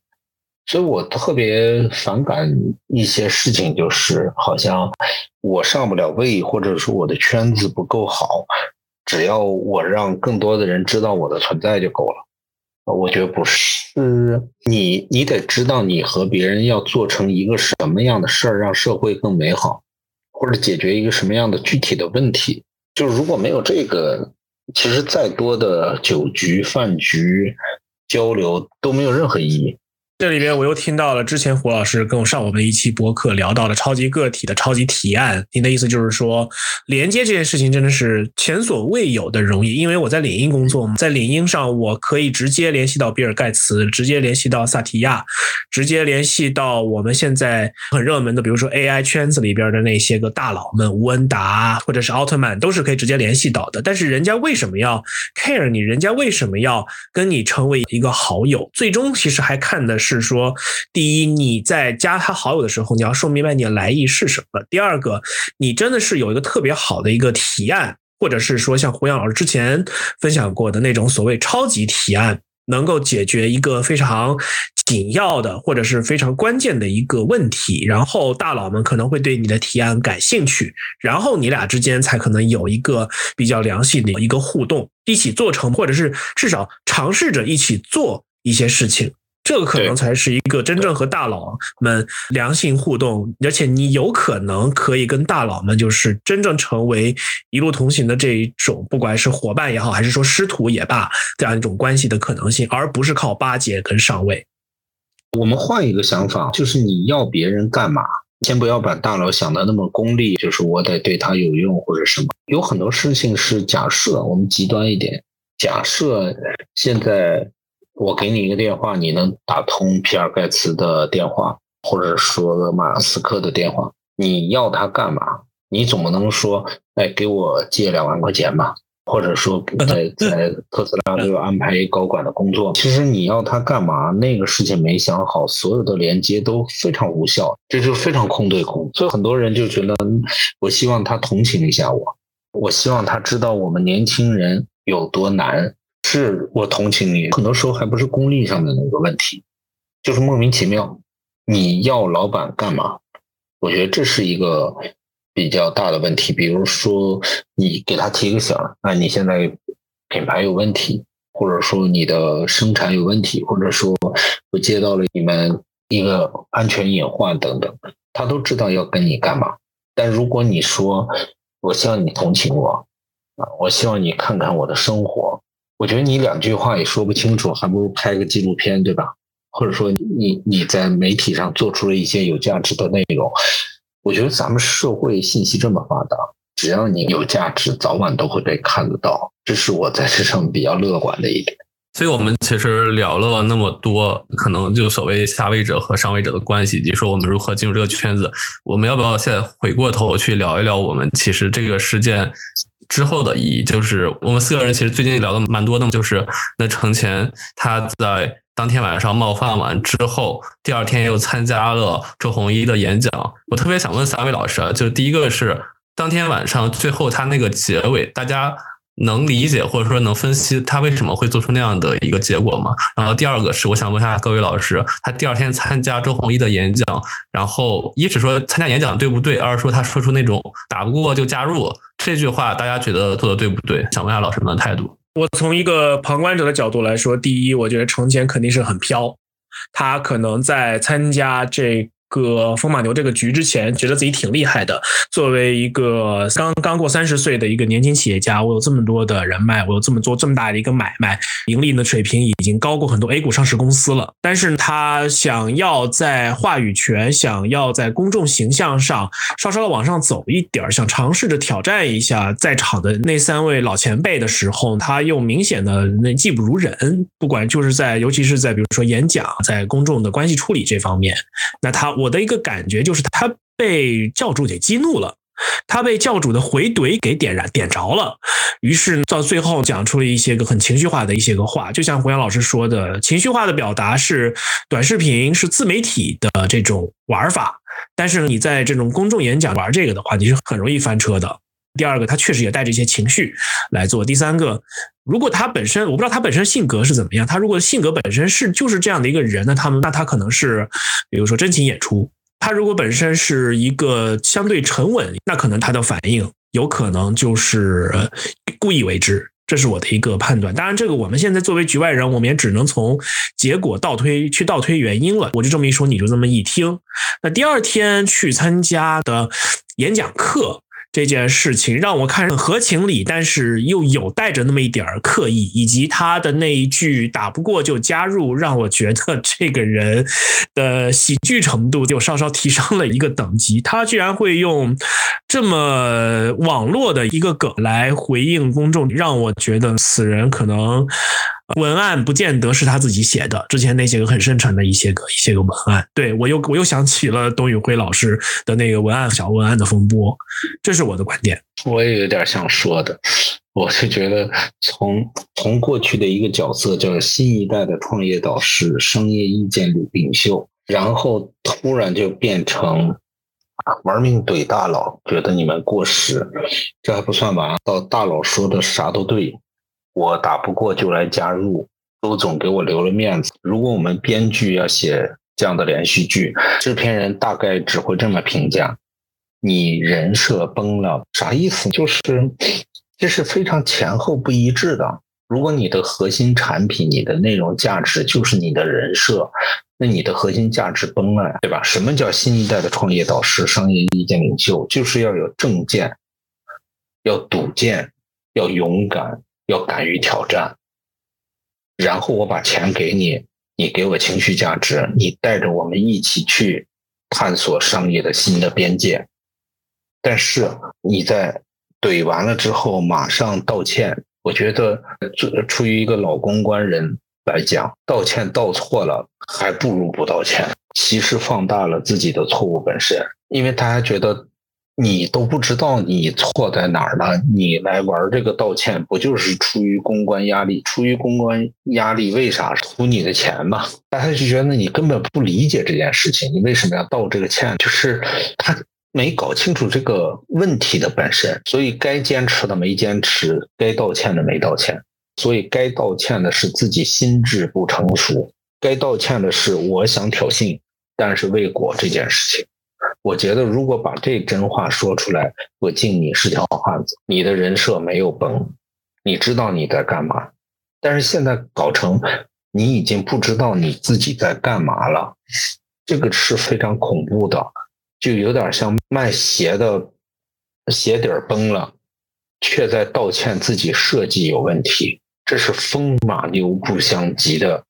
所以我特别反感一些事情，就是好像我上不了位，或者说我的圈子不够好，只要我让更多的人知道我的存在就够了。我觉得不是，你你得知道你和别人要做成一个什么样的事儿，让社会更美好，或者解决一个什么样的具体的问题。就如果没有这个。其实再多的酒局、饭局交流都没有任何意义。这里边我又听到了之前胡老师跟我上我们一期博客聊到的超级个体的超级提案。您的意思就是说，连接这件事情真的是前所未有的容易，因为我在领英工作嘛，在领英上我可以直接联系到比尔盖茨，直接联系到萨提亚，直接联系到我们现在很热门的，比如说 AI 圈子里边的那些个大佬们，吴恩达或者是奥特曼，都是可以直接联系到的。但是人家为什么要 care 你？人家为什么要跟你成为一个好友？最终其实还看的是。是说，第一，你在加他好友的时候，你要说明白你的来意是什么；第二个，你真的是有一个特别好的一个提案，或者是说像胡杨老师之前分享过的那种所谓超级提案，能够解决一个非常紧要的或者是非常关键的一个问题，然后大佬们可能会对你的提案感兴趣，然后你俩之间才可能有一个比较良性的一个互动，一起做成，或者是至少尝试着一起做一些事情。这个可能才是一个真正和大佬们良性互动，而且你有可能可以跟大佬们就是真正成为一路同行的这一种，不管是伙伴也好，还是说师徒也罢，这样一种关系的可能性，而不是靠巴结跟上位。我们换一个想法，就是你要别人干嘛？先不要把大佬想的那么功利，就是我得对他有用或者什么。有很多事情是假设，我们极端一点，假设现在。我给你一个电话，你能打通比尔盖茨的电话，或者说马斯克的电话，你要他干嘛？你总不能说，哎，给我借两万块钱吧，或者说在在特斯拉给我安排高管的工作。其实你要他干嘛？那个事情没想好，所有的连接都非常无效，这就非常空对空。所以很多人就觉得，我希望他同情一下我，我希望他知道我们年轻人有多难。是我同情你，很多时候还不是功利上的那个问题，就是莫名其妙。你要老板干嘛？我觉得这是一个比较大的问题。比如说，你给他提个醒儿，你现在品牌有问题，或者说你的生产有问题，或者说我接到了你们一个安全隐患等等，他都知道要跟你干嘛。但如果你说我希望你同情我啊，我希望你看看我的生活。我觉得你两句话也说不清楚，还不如拍个纪录片，对吧？或者说你你在媒体上做出了一些有价值的内容。我觉得咱们社会信息这么发达，只要你有价值，早晚都会被看得到。这是我在这上比较乐观的一点。所以我们其实聊了那么多，可能就所谓下位者和上位者的关系，以及说我们如何进入这个圈子。我们要不要现在回过头去聊一聊我们其实这个事件？之后的意义就是，我们四个人其实最近聊的蛮多的，就是那程前他在当天晚上冒犯完之后，第二天又参加了周鸿祎的演讲。我特别想问三位老师啊，就第一个是当天晚上最后他那个结尾，大家能理解或者说能分析他为什么会做出那样的一个结果吗？然后第二个是我想问一下各位老师，他第二天参加周鸿祎的演讲，然后一是说参加演讲对不对，二是说他说出那种打不过就加入这句话，大家觉得做的对不对？想问下老师们的态度。我从一个旁观者的角度来说，第一，我觉得程前肯定是很飘，他可能在参加这。个风马牛这个局之前，觉得自己挺厉害的。作为一个刚刚过三十岁的一个年轻企业家，我有这么多的人脉，我有这么做这么大的一个买卖，盈利的水平已经高过很多 A 股上市公司了。但是他想要在话语权、想要在公众形象上稍稍的往上走一点，想尝试着挑战一下在场的那三位老前辈的时候，他又明显的那技不如人。不管就是在，尤其是在比如说演讲、在公众的关系处理这方面，那他。我的一个感觉就是，他被教主给激怒了，他被教主的回怼给点燃点着了，于是到最后讲出了一些个很情绪化的一些个话，就像胡杨老师说的，情绪化的表达是短视频是自媒体的这种玩法，但是你在这种公众演讲玩这个的话，你是很容易翻车的。第二个，他确实也带着一些情绪来做。第三个，如果他本身，我不知道他本身性格是怎么样。他如果性格本身是就是这样的一个人呢，他们那他可能是，比如说真情演出。他如果本身是一个相对沉稳，那可能他的反应有可能就是故意为之。这是我的一个判断。当然，这个我们现在作为局外人，我们也只能从结果倒推去倒推原因了。我就这么一说，你就这么一听。那第二天去参加的演讲课。这件事情让我看合情理，但是又有带着那么一点儿刻意，以及他的那一句“打不过就加入”，让我觉得这个人的喜剧程度就稍稍提升了一个等级。他居然会用这么网络的一个梗来回应公众，让我觉得此人可能。文案不见得是他自己写的，之前那些个很深沉的一些个一些个文案，对我又我又想起了董宇辉老师的那个文案小文案的风波，这是我的观点。我也有点想说的，我是觉得从从过去的一个角色叫新一代的创业导师、商业意见领袖，然后突然就变成玩命怼大佬，觉得你们过时，这还不算完，到大佬说的啥都对。我打不过就来加入，周总给我留了面子。如果我们编剧要写这样的连续剧，制片人大概只会这么评价：你人设崩了，啥意思？就是这是非常前后不一致的。如果你的核心产品、你的内容价值就是你的人设，那你的核心价值崩了呀，对吧？什么叫新一代的创业导师、商业意见领袖？就是要有正见，要笃见，要勇敢。要敢于挑战，然后我把钱给你，你给我情绪价值，你带着我们一起去探索商业的新的边界。但是你在怼完了之后马上道歉，我觉得出于一个老公关人来讲，道歉道错了还不如不道歉，其实放大了自己的错误本身，因为大家觉得。你都不知道你错在哪儿了，你来玩这个道歉，不就是出于公关压力？出于公关压力，为啥图你的钱嘛？大家就觉得你根本不理解这件事情，你为什么要道这个歉？就是他没搞清楚这个问题的本身，所以该坚持的没坚持，该道歉的没道歉，所以该道歉的是自己心智不成熟，该道歉的是我想挑衅，但是未果这件事情。我觉得，如果把这真话说出来，我敬你是条好汉子。你的人设没有崩，你知道你在干嘛。但是现在搞成你已经不知道你自己在干嘛了，这个是非常恐怖的，就有点像卖鞋的鞋底崩了，却在道歉自己设计有问题，这是风马牛不相及的。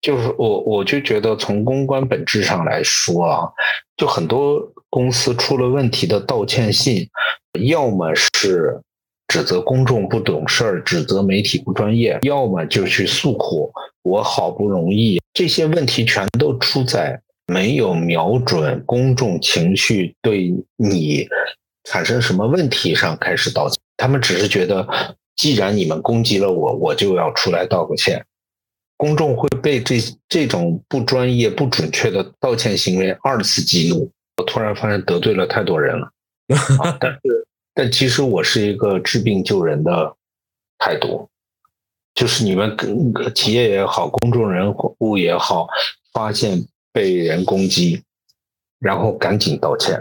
就是我，我就觉得从公关本质上来说啊，就很多公司出了问题的道歉信，要么是指责公众不懂事儿，指责媒体不专业，要么就去诉苦。我好不容易，这些问题全都出在没有瞄准公众情绪对你产生什么问题上开始道歉。他们只是觉得，既然你们攻击了我，我就要出来道个歉。公众会被这这种不专业、不准确的道歉行为二次激怒。我突然发现得罪了太多人了。但是，但其实我是一个治病救人的态度，就是你们跟企业也好，公众人物也好，发现被人攻击，然后赶紧道歉。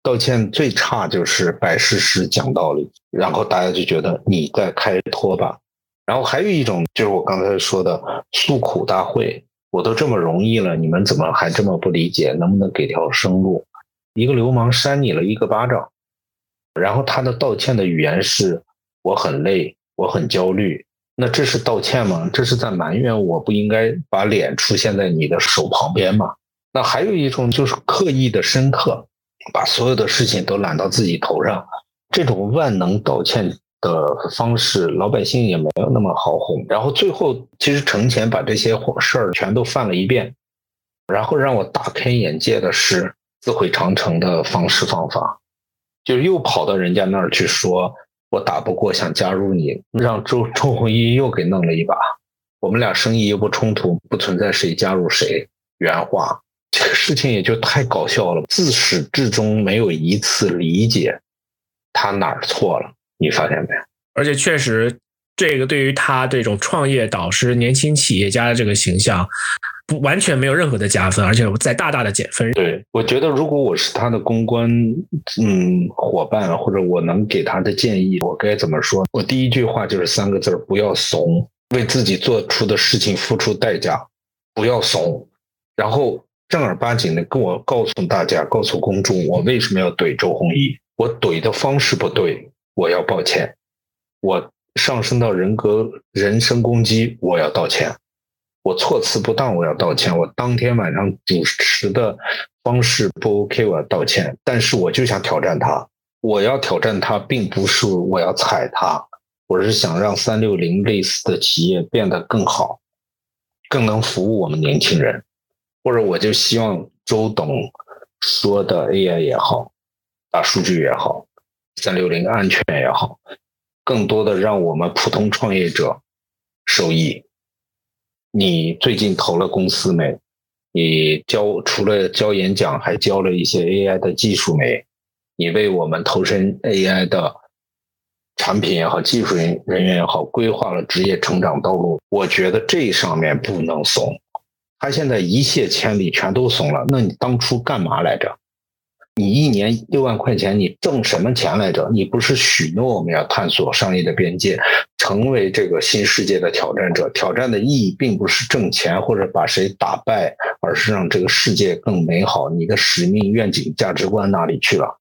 道歉最差就是摆事实、讲道理，然后大家就觉得你在开脱吧。然后还有一种就是我刚才说的诉苦大会，我都这么容易了，你们怎么还这么不理解？能不能给条生路？一个流氓扇你了一个巴掌，然后他的道歉的语言是“我很累，我很焦虑”，那这是道歉吗？这是在埋怨我不应该把脸出现在你的手旁边吗？那还有一种就是刻意的深刻。把所有的事情都揽到自己头上，这种万能道歉的方式，老百姓也没有那么好哄。然后最后，其实程前把这些事儿全都犯了一遍，然后让我大开眼界的是自毁长城的方式方法，就是又跑到人家那儿去说，我打不过，想加入你，让周周鸿祎又给弄了一把。我们俩生意又不冲突，不存在谁加入谁。原话。这个事情也就太搞笑了，自始至终没有一次理解他哪儿错了，你发现没？而且确实，这个对于他这种创业导师、年轻企业家的这个形象，不完全没有任何的加分，而且在大大的减分。对，我觉得如果我是他的公关嗯伙伴，或者我能给他的建议，我该怎么说？我第一句话就是三个字儿不要怂，为自己做出的事情付出代价，不要怂，然后。正儿八经的跟我告诉大家，告诉公众，我为什么要怼周鸿祎？我怼的方式不对，我要抱歉。我上升到人格、人身攻击，我要道歉。我措辞不当，我要道歉。我当天晚上主持的方式不 OK，我要道歉。但是我就想挑战他，我要挑战他，并不是我要踩他，我是想让三六零类似的企业变得更好，更能服务我们年轻人。或者我就希望周董说的 AI 也好，大数据也好，三六零安全也好，更多的让我们普通创业者受益。你最近投了公司没？你教除了教演讲，还教了一些 AI 的技术没？你为我们投身 AI 的产品也好，技术人人员也好，规划了职业成长道路。我觉得这上面不能怂。他现在一泻千里，全都怂了。那你当初干嘛来着？你一年六万块钱，你挣什么钱来着？你不是许诺我们要探索商业的边界，成为这个新世界的挑战者？挑战的意义并不是挣钱或者把谁打败，而是让这个世界更美好。你的使命、愿景、价值观哪里去了？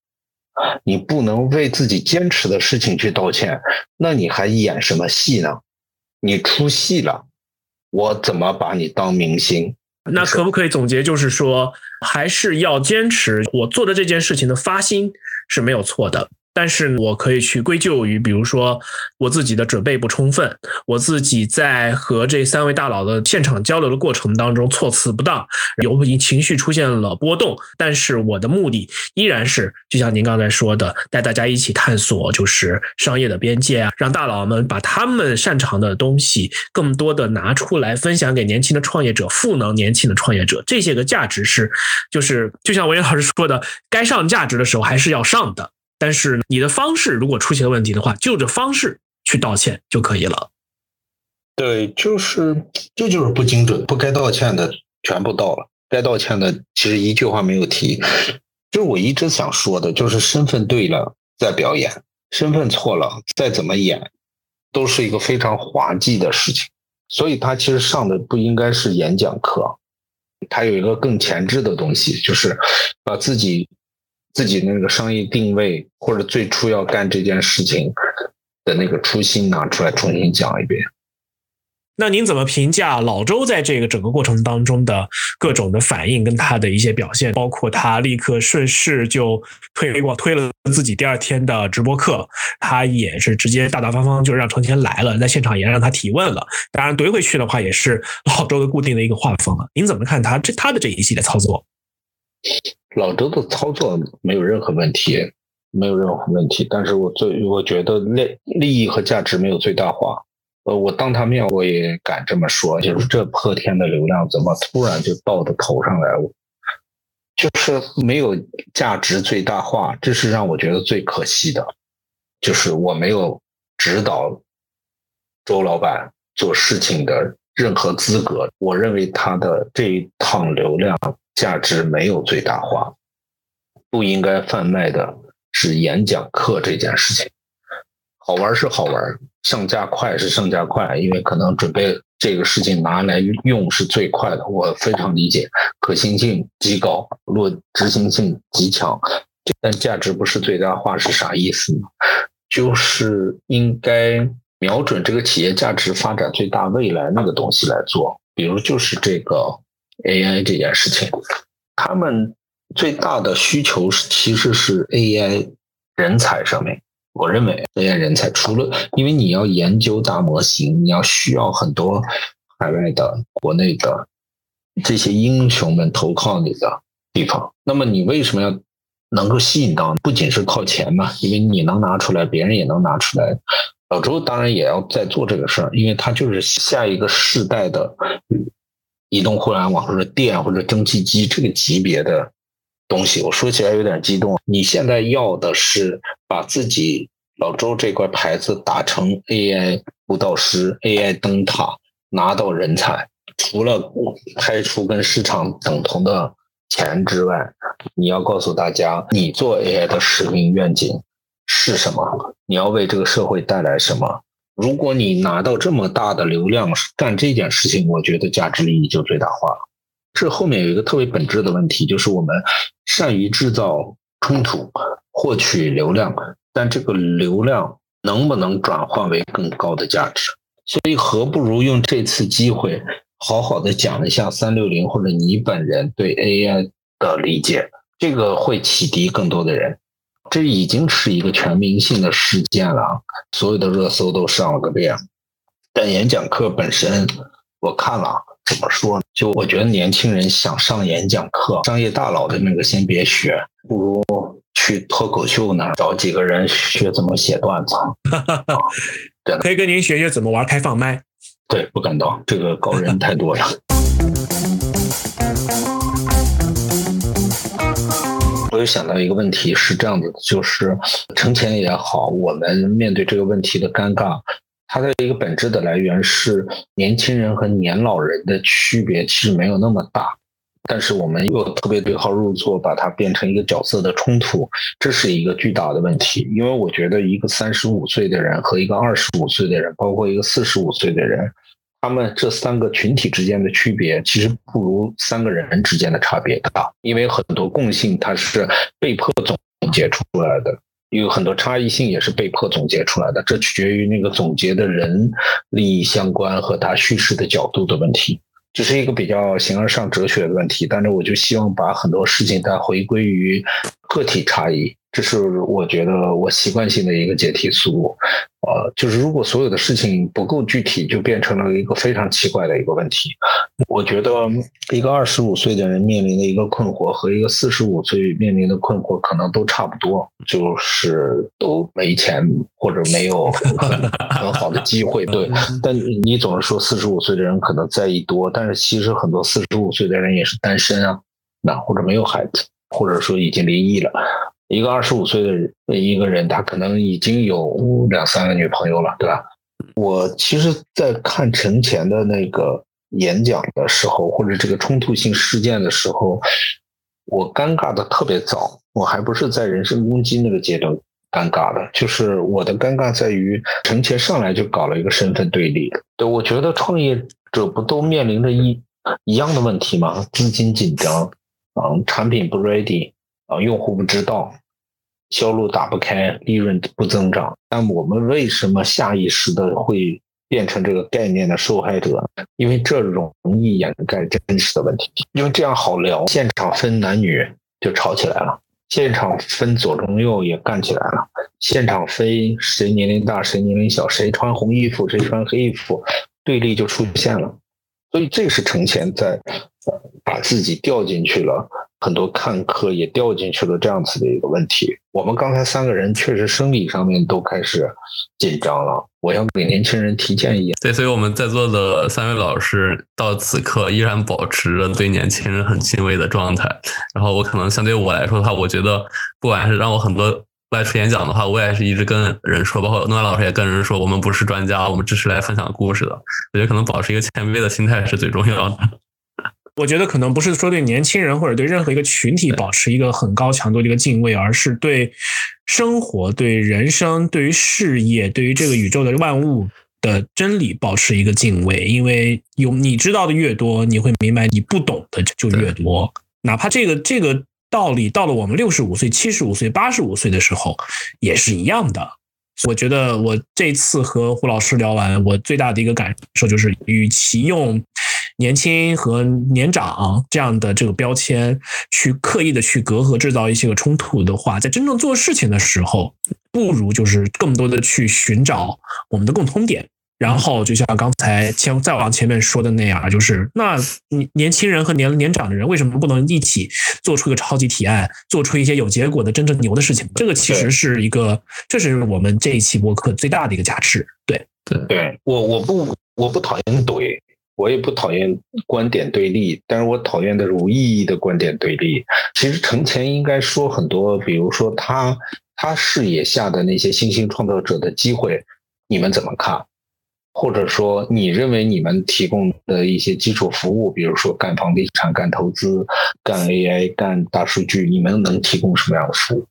你不能为自己坚持的事情去道歉，那你还演什么戏呢？你出戏了。我怎么把你当明星？那可不可以总结，就是说，还是要坚持我做的这件事情的发心是没有错的。但是我可以去归咎于，比如说我自己的准备不充分，我自己在和这三位大佬的现场交流的过程当中措辞不当，有情绪出现了波动。但是我的目的依然是，就像您刚才说的，带大家一起探索就是商业的边界啊，让大佬们把他们擅长的东西更多的拿出来分享给年轻的创业者，赋能年轻的创业者。这些个价值是，就是就像文言老师说的，该上价值的时候还是要上的。但是你的方式如果出现问题的话，就着方式去道歉就可以了。对，就是这就是不精准，不该道歉的全部道了，该道歉的其实一句话没有提。就是我一直想说的，就是身份对了再表演，身份错了再怎么演，都是一个非常滑稽的事情。所以他其实上的不应该是演讲课，他有一个更前置的东西，就是把自己。自己那个商业定位，或者最初要干这件事情的那个初心拿出来重新讲一遍。那您怎么评价老周在这个整个过程当中的各种的反应跟他的一些表现？包括他立刻顺势就推广推了自己第二天的直播课，他也是直接大大方方就让程前来了，在现场也让他提问了。当然怼回去的话也是老周的固定的一个画风了。您怎么看他这他的这一系列操作？老周的操作没有任何问题，没有任何问题。但是我最我觉得利利益和价值没有最大化。呃，我当他面我也敢这么说，就是这破天的流量怎么突然就到的头上来了？就是没有价值最大化，这是让我觉得最可惜的。就是我没有指导周老板做事情的任何资格。我认为他的这一趟流量价值没有最大化，不应该贩卖的是演讲课这件事情。好玩是好玩，上架快是上架快，因为可能准备这个事情拿来用是最快的，我非常理解，可行性极高，落执行性极强，但价值不是最大化是啥意思呢？就是应该瞄准这个企业价值发展最大未来那个东西来做，比如就是这个 AI 这件事情，他们最大的需求是其实是 AI 人才上面。我认为 AI 人才除了因为你要研究大模型，你要需要很多海外的、国内的这些英雄们投靠你的地方。那么你为什么要能够吸引到？不仅是靠钱嘛，因为你能拿出来，别人也能拿出来。老周当然也要在做这个事儿，因为他就是下一个世代的移动互联网或者电或者蒸汽机这个级别的。东西我说起来有点激动。你现在要的是把自己老周这块牌子打成 AI 布道师、AI 灯塔，拿到人才。除了开出跟市场等同的钱之外，你要告诉大家，你做 AI 的使命愿景是什么？你要为这个社会带来什么？如果你拿到这么大的流量干这件事情，我觉得价值利益就最大化了。这后面有一个特别本质的问题，就是我们善于制造冲突，获取流量，但这个流量能不能转换为更高的价值？所以，何不如用这次机会，好好的讲一下三六零或者你本人对 AI 的理解，这个会启迪更多的人。这已经是一个全民性的事件了，所有的热搜都上了个遍。但演讲课本身，我看了。怎么说呢？就我觉得年轻人想上演讲课，商业大佬的那个先别学，不如去脱口秀那儿找几个人学怎么写段子。对，可以跟您学学怎么玩开放麦。对，不敢当，这个高人太多了。我又想到一个问题，是这样子的，就是成钱也好，我们面对这个问题的尴尬。它的一个本质的来源是年轻人和年老人的区别其实没有那么大，但是我们又特别对号入座，把它变成一个角色的冲突，这是一个巨大的问题。因为我觉得一个三十五岁的人和一个二十五岁的人，包括一个四十五岁的人，他们这三个群体之间的区别，其实不如三个人之间的差别大，因为很多共性它是被迫总结出来的。有很多差异性也是被迫总结出来的，这取决于那个总结的人利益相关和他叙事的角度的问题，这是一个比较形而上哲学的问题。但是我就希望把很多事情它回归于个体差异。这是我觉得我习惯性的一个解题思路，呃，就是如果所有的事情不够具体，就变成了一个非常奇怪的一个问题。我觉得一个二十五岁的人面临的一个困惑和一个四十五岁面临的困惑可能都差不多，就是都没钱或者没有很很好的机会。对，但你总是说四十五岁的人可能在意多，但是其实很多四十五岁的人也是单身啊，那或者没有孩子，或者说已经离异了。一个二十五岁的一个人，他可能已经有两三个女朋友了，对吧？我其实，在看陈前的那个演讲的时候，或者这个冲突性事件的时候，我尴尬的特别早。我还不是在人身攻击那个阶段尴尬的，就是我的尴尬在于陈前上来就搞了一个身份对立。对，我觉得创业者不都面临着一一样的问题吗？资金紧张，嗯，产品不 ready，啊，用户不知道。销路打不开，利润不增长，但我们为什么下意识的会变成这个概念的受害者？因为这容易掩盖真实的问题，因为这样好聊，现场分男女就吵起来了，现场分左中右也干起来了，现场分谁年龄大谁年龄小，谁穿红衣服谁穿黑衣服，对立就出现了，所以这是程前在把自己掉进去了。很多看客也掉进去了这样子的一个问题。我们刚才三个人确实生理上面都开始紧张了。我要给年轻人提建议。对，所以我们在座的三位老师到此刻依然保持着对年轻人很敬畏的状态。然后我可能相对我来说的话，我觉得不管是让我很多外出演讲的话，我也是一直跟人说，包括诺亚老师也跟人说，我们不是专家，我们只是来分享故事的。我觉得可能保持一个谦卑的心态是最重要的。我觉得可能不是说对年轻人或者对任何一个群体保持一个很高强度的一个敬畏，而是对生活、对人生、对于事业、对于这个宇宙的万物的真理保持一个敬畏。因为有你知道的越多，你会明白你不懂的就越多。哪怕这个这个道理到了我们六十五岁、七十五岁、八十五岁的时候，也是一样的。我觉得我这次和胡老师聊完，我最大的一个感受就是，与其用年轻和年长这样的这个标签去刻意的去隔阂、制造一些个冲突的话，在真正做事情的时候，不如就是更多的去寻找我们的共通点。然后，就像刚才前再往前面说的那样，就是那年年轻人和年年长的人为什么不能一起做出一个超级提案，做出一些有结果的真正牛的事情？这个其实是一个，这是我们这一期播客最大的一个价值。对，对我我不我不讨厌怼，我也不讨厌观点对立，但是我讨厌的是无意义的观点对立。其实程前应该说很多，比如说他他视野下的那些新兴创造者的机会，你们怎么看？或者说，你认为你们提供的一些基础服务，比如说干房地产、干投资、干 AI、干大数据，你们能提供什么样的服务？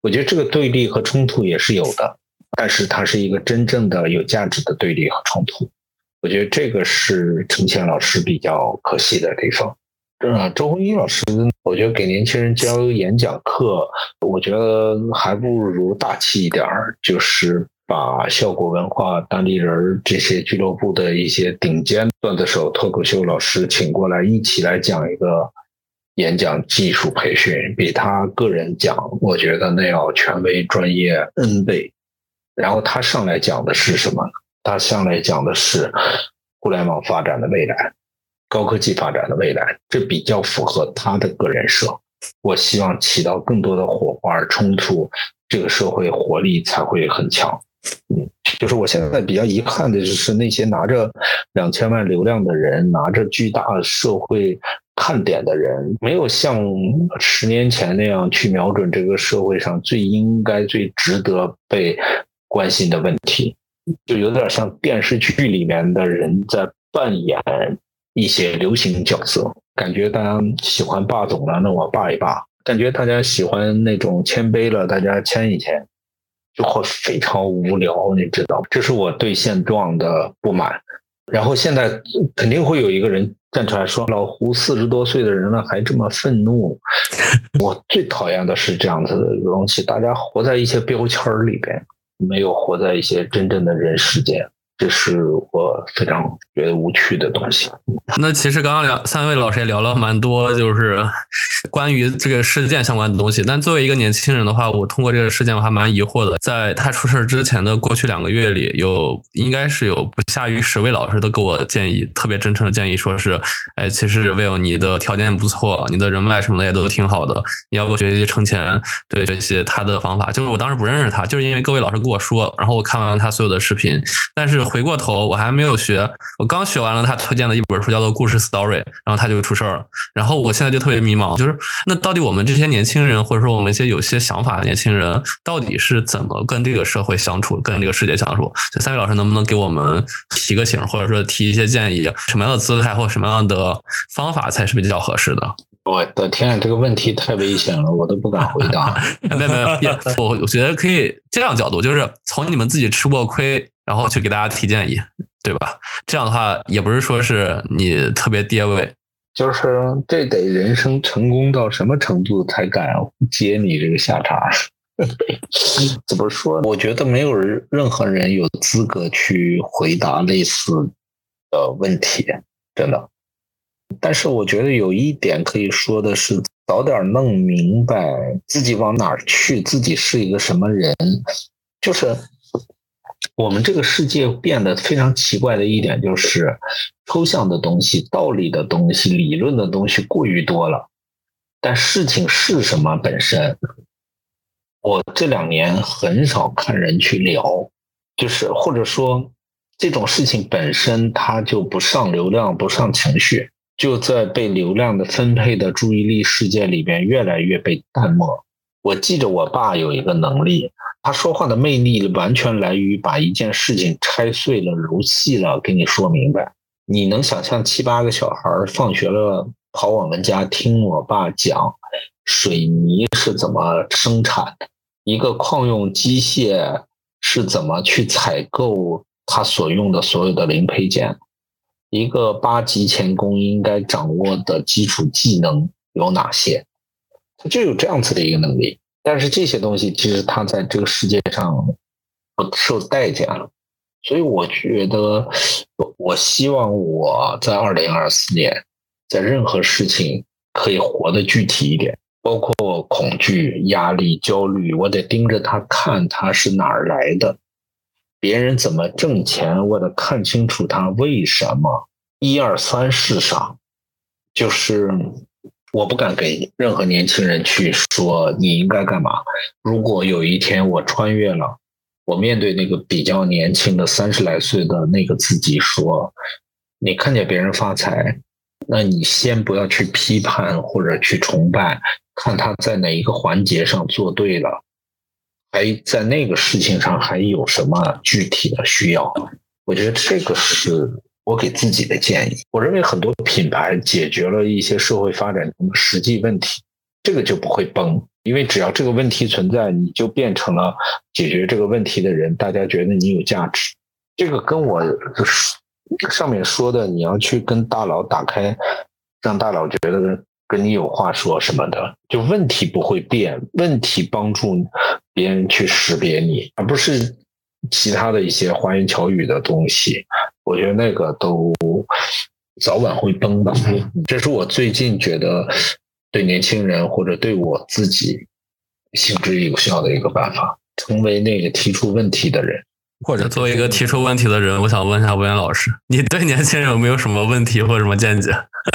我觉得这个对立和冲突也是有的，但是它是一个真正的有价值的对立和冲突。我觉得这个是程倩老师比较可惜的地方。啊，周鸿祎老师，我觉得给年轻人教演讲课，我觉得还不如大气一点儿，就是。把效果文化、当地人这些俱乐部的一些顶尖段子手、脱口秀老师请过来，一起来讲一个演讲技术培训，比他个人讲，我觉得那要权威、专业 N 倍。然后他上来讲的是什么？他向来讲的是互联网发展的未来、高科技发展的未来，这比较符合他的个人设。我希望起到更多的火花冲突，这个社会活力才会很强。嗯，就是我现在比较遗憾的就是那些拿着两千万流量的人，拿着巨大社会看点的人，没有像十年前那样去瞄准这个社会上最应该、最值得被关心的问题，就有点像电视剧里面的人在扮演一些流行角色，感觉大家喜欢霸总了，那我霸一霸；感觉大家喜欢那种谦卑了，大家谦一谦。就会非常无聊，你知道，这是我对现状的不满。然后现在肯定会有一个人站出来说：“老胡四十多岁的人了，还这么愤怒。”我最讨厌的是这样子的东西，大家活在一些标签里边，没有活在一些真正的人世间。这是我非常觉得无趣的东西。那其实刚刚两三位老师也聊了蛮多，就是关于这个事件相关的东西。但作为一个年轻人的话，我通过这个事件我还蛮疑惑的。在他出事之前的过去两个月里，有应该是有不下于十位老师都给我建议，特别真诚的建议，说是，哎，其实 Will 你的条件不错，你的人脉什么的也都挺好的，你要不学习程前对这些他的方法。就是我当时不认识他，就是因为各位老师跟我说，然后我看完他所有的视频，但是。回过头，我还没有学，我刚学完了他推荐的一本书，叫做《故事 Story》，然后他就出事儿了。然后我现在就特别迷茫，就是那到底我们这些年轻人，或者说我们一些有些想法的年轻人，到底是怎么跟这个社会相处，跟这个世界相处？就三位老师能不能给我们提个醒，或者说提一些建议？什么样的姿态或什么样的方法才是比较合适的？我的天，这个问题太危险了，我都不敢回答。没 有没有，我我觉得可以这样角度，就是从你们自己吃过亏。然后去给大家提建议，对吧？这样的话也不是说是你特别跌位，就是这得人生成功到什么程度才敢接你这个下茬？怎么说？我觉得没有人任何人有资格去回答类似的问题，真的。但是我觉得有一点可以说的是，早点弄明白自己往哪儿去，自己是一个什么人，就是。我们这个世界变得非常奇怪的一点就是，抽象的东西、道理的东西、理论的东西过于多了，但事情是什么本身，我这两年很少看人去聊，就是或者说这种事情本身它就不上流量、不上情绪，就在被流量的分配的注意力世界里边越来越被淡漠。我记着我爸有一个能力，他说话的魅力完全来于把一件事情拆碎了、揉细了，给你说明白。你能想象七八个小孩放学了跑我们家听我爸讲水泥是怎么生产的，一个矿用机械是怎么去采购他所用的所有的零配件，一个八级钳工应该掌握的基础技能有哪些？他就有这样子的一个能力，但是这些东西其实它在这个世界上不受待见了，所以我觉得，我希望我在二零二四年，在任何事情可以活得具体一点，包括恐惧、压力、焦虑，我得盯着他看，他是哪儿来的，别人怎么挣钱，我得看清楚他为什么，一二三是啥，就是。我不敢给任何年轻人去说你应该干嘛。如果有一天我穿越了，我面对那个比较年轻的三十来岁的那个自己说：“你看见别人发财，那你先不要去批判或者去崇拜，看他在哪一个环节上做对了，还在那个事情上还有什么具体的需要。”我觉得这个是。我给自己的建议，我认为很多品牌解决了一些社会发展中的实际问题，这个就不会崩，因为只要这个问题存在，你就变成了解决这个问题的人，大家觉得你有价值。这个跟我上面说的，你要去跟大佬打开，让大佬觉得跟你有话说什么的，就问题不会变，问题帮助别人去识别你，而不是。其他的一些花言巧语的东西，我觉得那个都早晚会崩的。这是我最近觉得对年轻人或者对我自己行之有效的一个办法，成为那个提出问题的人。或者作为一个提出问题的人，我想问一下吴岩老师，你对年轻人有没有什么问题或者什么见解？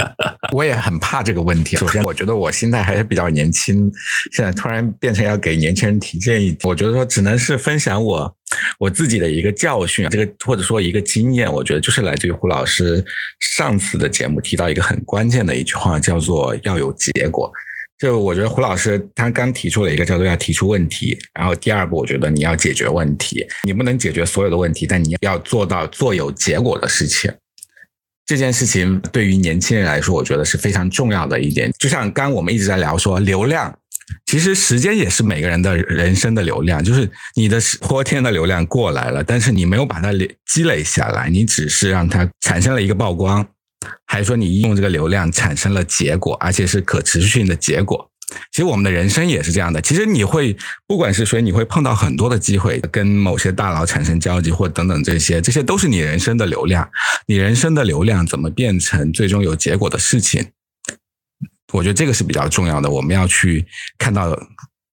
我也很怕这个问题。首先，我觉得我心态还是比较年轻，现在突然变成要给年轻人提建议，我觉得说只能是分享我我自己的一个教训，这个或者说一个经验，我觉得就是来自于胡老师上次的节目提到一个很关键的一句话，叫做要有结果。就我觉得胡老师他刚提出了一个叫做要提出问题，然后第二步我觉得你要解决问题，你不能解决所有的问题，但你要做到做有结果的事情。这件事情对于年轻人来说，我觉得是非常重要的一点。就像刚我们一直在聊说流量，其实时间也是每个人的人生的流量，就是你的泼天的流量过来了，但是你没有把它累积累下来，你只是让它产生了一个曝光。还是说你用这个流量产生了结果，而且是可持续性的结果。其实我们的人生也是这样的。其实你会不管是谁，你会碰到很多的机会，跟某些大佬产生交集，或等等这些，这些都是你人生的流量。你人生的流量怎么变成最终有结果的事情？我觉得这个是比较重要的。我们要去看到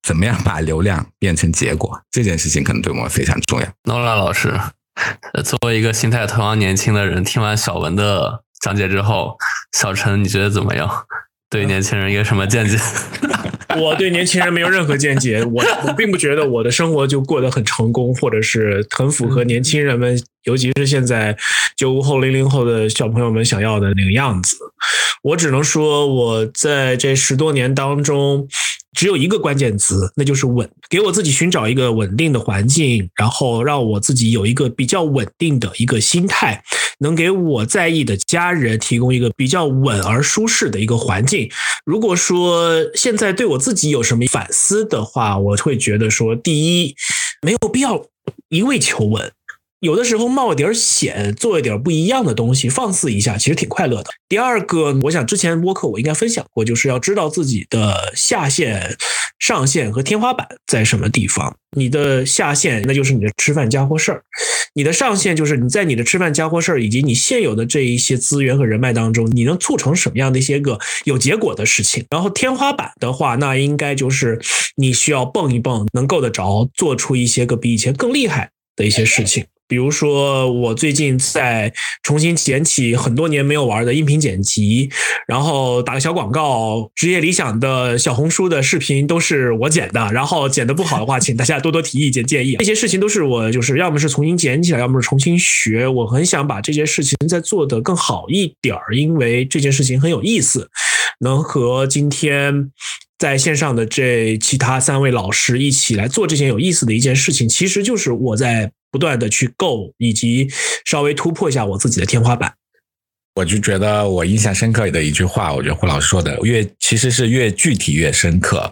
怎么样把流量变成结果，这件事情可能对我们非常重要。诺拉老师，作为一个心态同样年轻的人，听完小文的。讲解之后，小陈你觉得怎么样？对年轻人一个什么见解？我对年轻人没有任何见解，我我并不觉得我的生活就过得很成功，或者是很符合年轻人们，尤其是现在九五后、零零后的小朋友们想要的那个样子。我只能说，我在这十多年当中。只有一个关键词，那就是稳。给我自己寻找一个稳定的环境，然后让我自己有一个比较稳定的一个心态，能给我在意的家人提供一个比较稳而舒适的一个环境。如果说现在对我自己有什么反思的话，我会觉得说，第一，没有必要一味求稳。有的时候冒点险，做一点不一样的东西，放肆一下，其实挺快乐的。第二个，我想之前播客我应该分享过，就是要知道自己的下限、上限和天花板在什么地方。你的下限，那就是你的吃饭家伙事儿；你的上限，就是你在你的吃饭家伙事儿以及你现有的这一些资源和人脉当中，你能促成什么样的一些个有结果的事情。然后天花板的话，那应该就是你需要蹦一蹦，能够得着，做出一些个比以前更厉害的一些事情。比如说，我最近在重新捡起很多年没有玩的音频剪辑，然后打个小广告，职业理想的小红书的视频都是我剪的，然后剪的不好的话，请大家多多提意见建议。这些事情都是我就是要么是重新捡起来，要么是重新学。我很想把这件事情再做得更好一点儿，因为这件事情很有意思，能和今天。在线上的这其他三位老师一起来做这件有意思的一件事情，其实就是我在不断的去够，以及稍微突破一下我自己的天花板。我就觉得我印象深刻的一句话，我觉得胡老师说的越其实是越具体越深刻，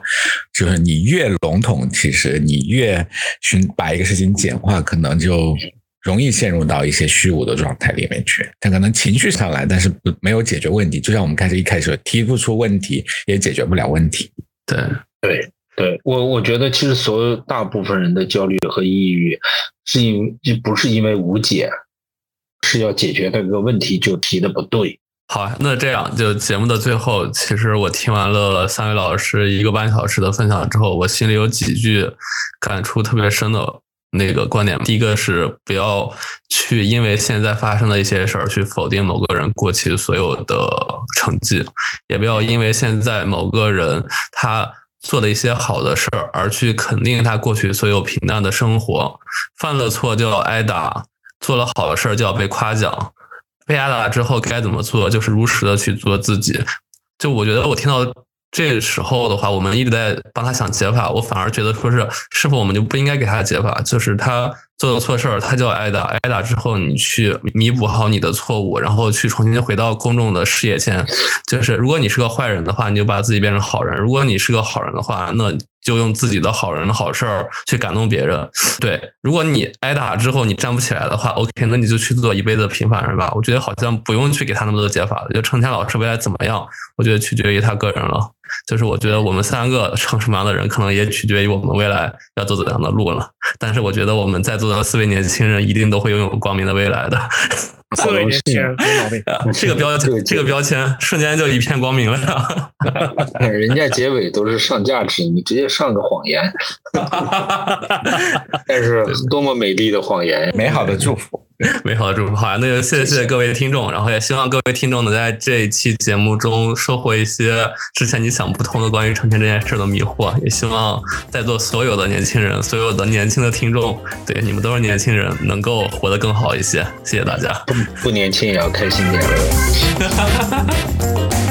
就是你越笼统，其实你越寻把一个事情简化，可能就容易陷入到一些虚无的状态里面去。他可能情绪上来，但是不没有解决问题。就像我们开始一开始提不出问题，也解决不了问题。对对对，我我觉得其实所有大部分人的焦虑和抑郁，是因就不是因为无解。是要解决这个问题，就提的不对。好，那这样就节目的最后，其实我听完了三位老师一个半小时的分享之后，我心里有几句感触特别深的那个观点。第一个是不要去因为现在发生的一些事儿去否定某个人过去所有的成绩，也不要因为现在某个人他做的一些好的事儿而去肯定他过去所有平淡的生活。犯了错就要挨打。做了好的事儿就要被夸奖，被挨打之后该怎么做？就是如实的去做自己。就我觉得我听到这时候的话，我们一直在帮他想解法，我反而觉得说是是否我们就不应该给他解法？就是他做了错事儿，他就要挨打，挨打之后你去弥补好你的错误，然后去重新回到公众的视野前。就是如果你是个坏人的话，你就把自己变成好人；如果你是个好人的话，那。就用自己的好人的好事儿去感动别人。对，如果你挨打之后你站不起来的话，OK，那你就去做一辈子平凡人吧。我觉得好像不用去给他那么多解法了。就成天老师未来怎么样，我觉得取决于他个人了。就是我觉得我们三个成什么样的人，可能也取决于我们未来要走怎样的路了。但是我觉得我们在座的四位年轻人一定都会拥有光明的未来的。四位年轻人没毛病。这个标签这个标签瞬间就一片光明了。人家结尾都是上价值，你直接上个谎言。但是多么美丽的谎言，美好的祝福。美好的祝福，好呀！那就谢谢各位听众，然后也希望各位听众能在这一期节目中收获一些之前你想不通的关于成钱这件事的迷惑。也希望在座所有的年轻人，所有的年轻的听众，对你们都是年轻人，能够活得更好一些。谢谢大家。不年轻也要开心点。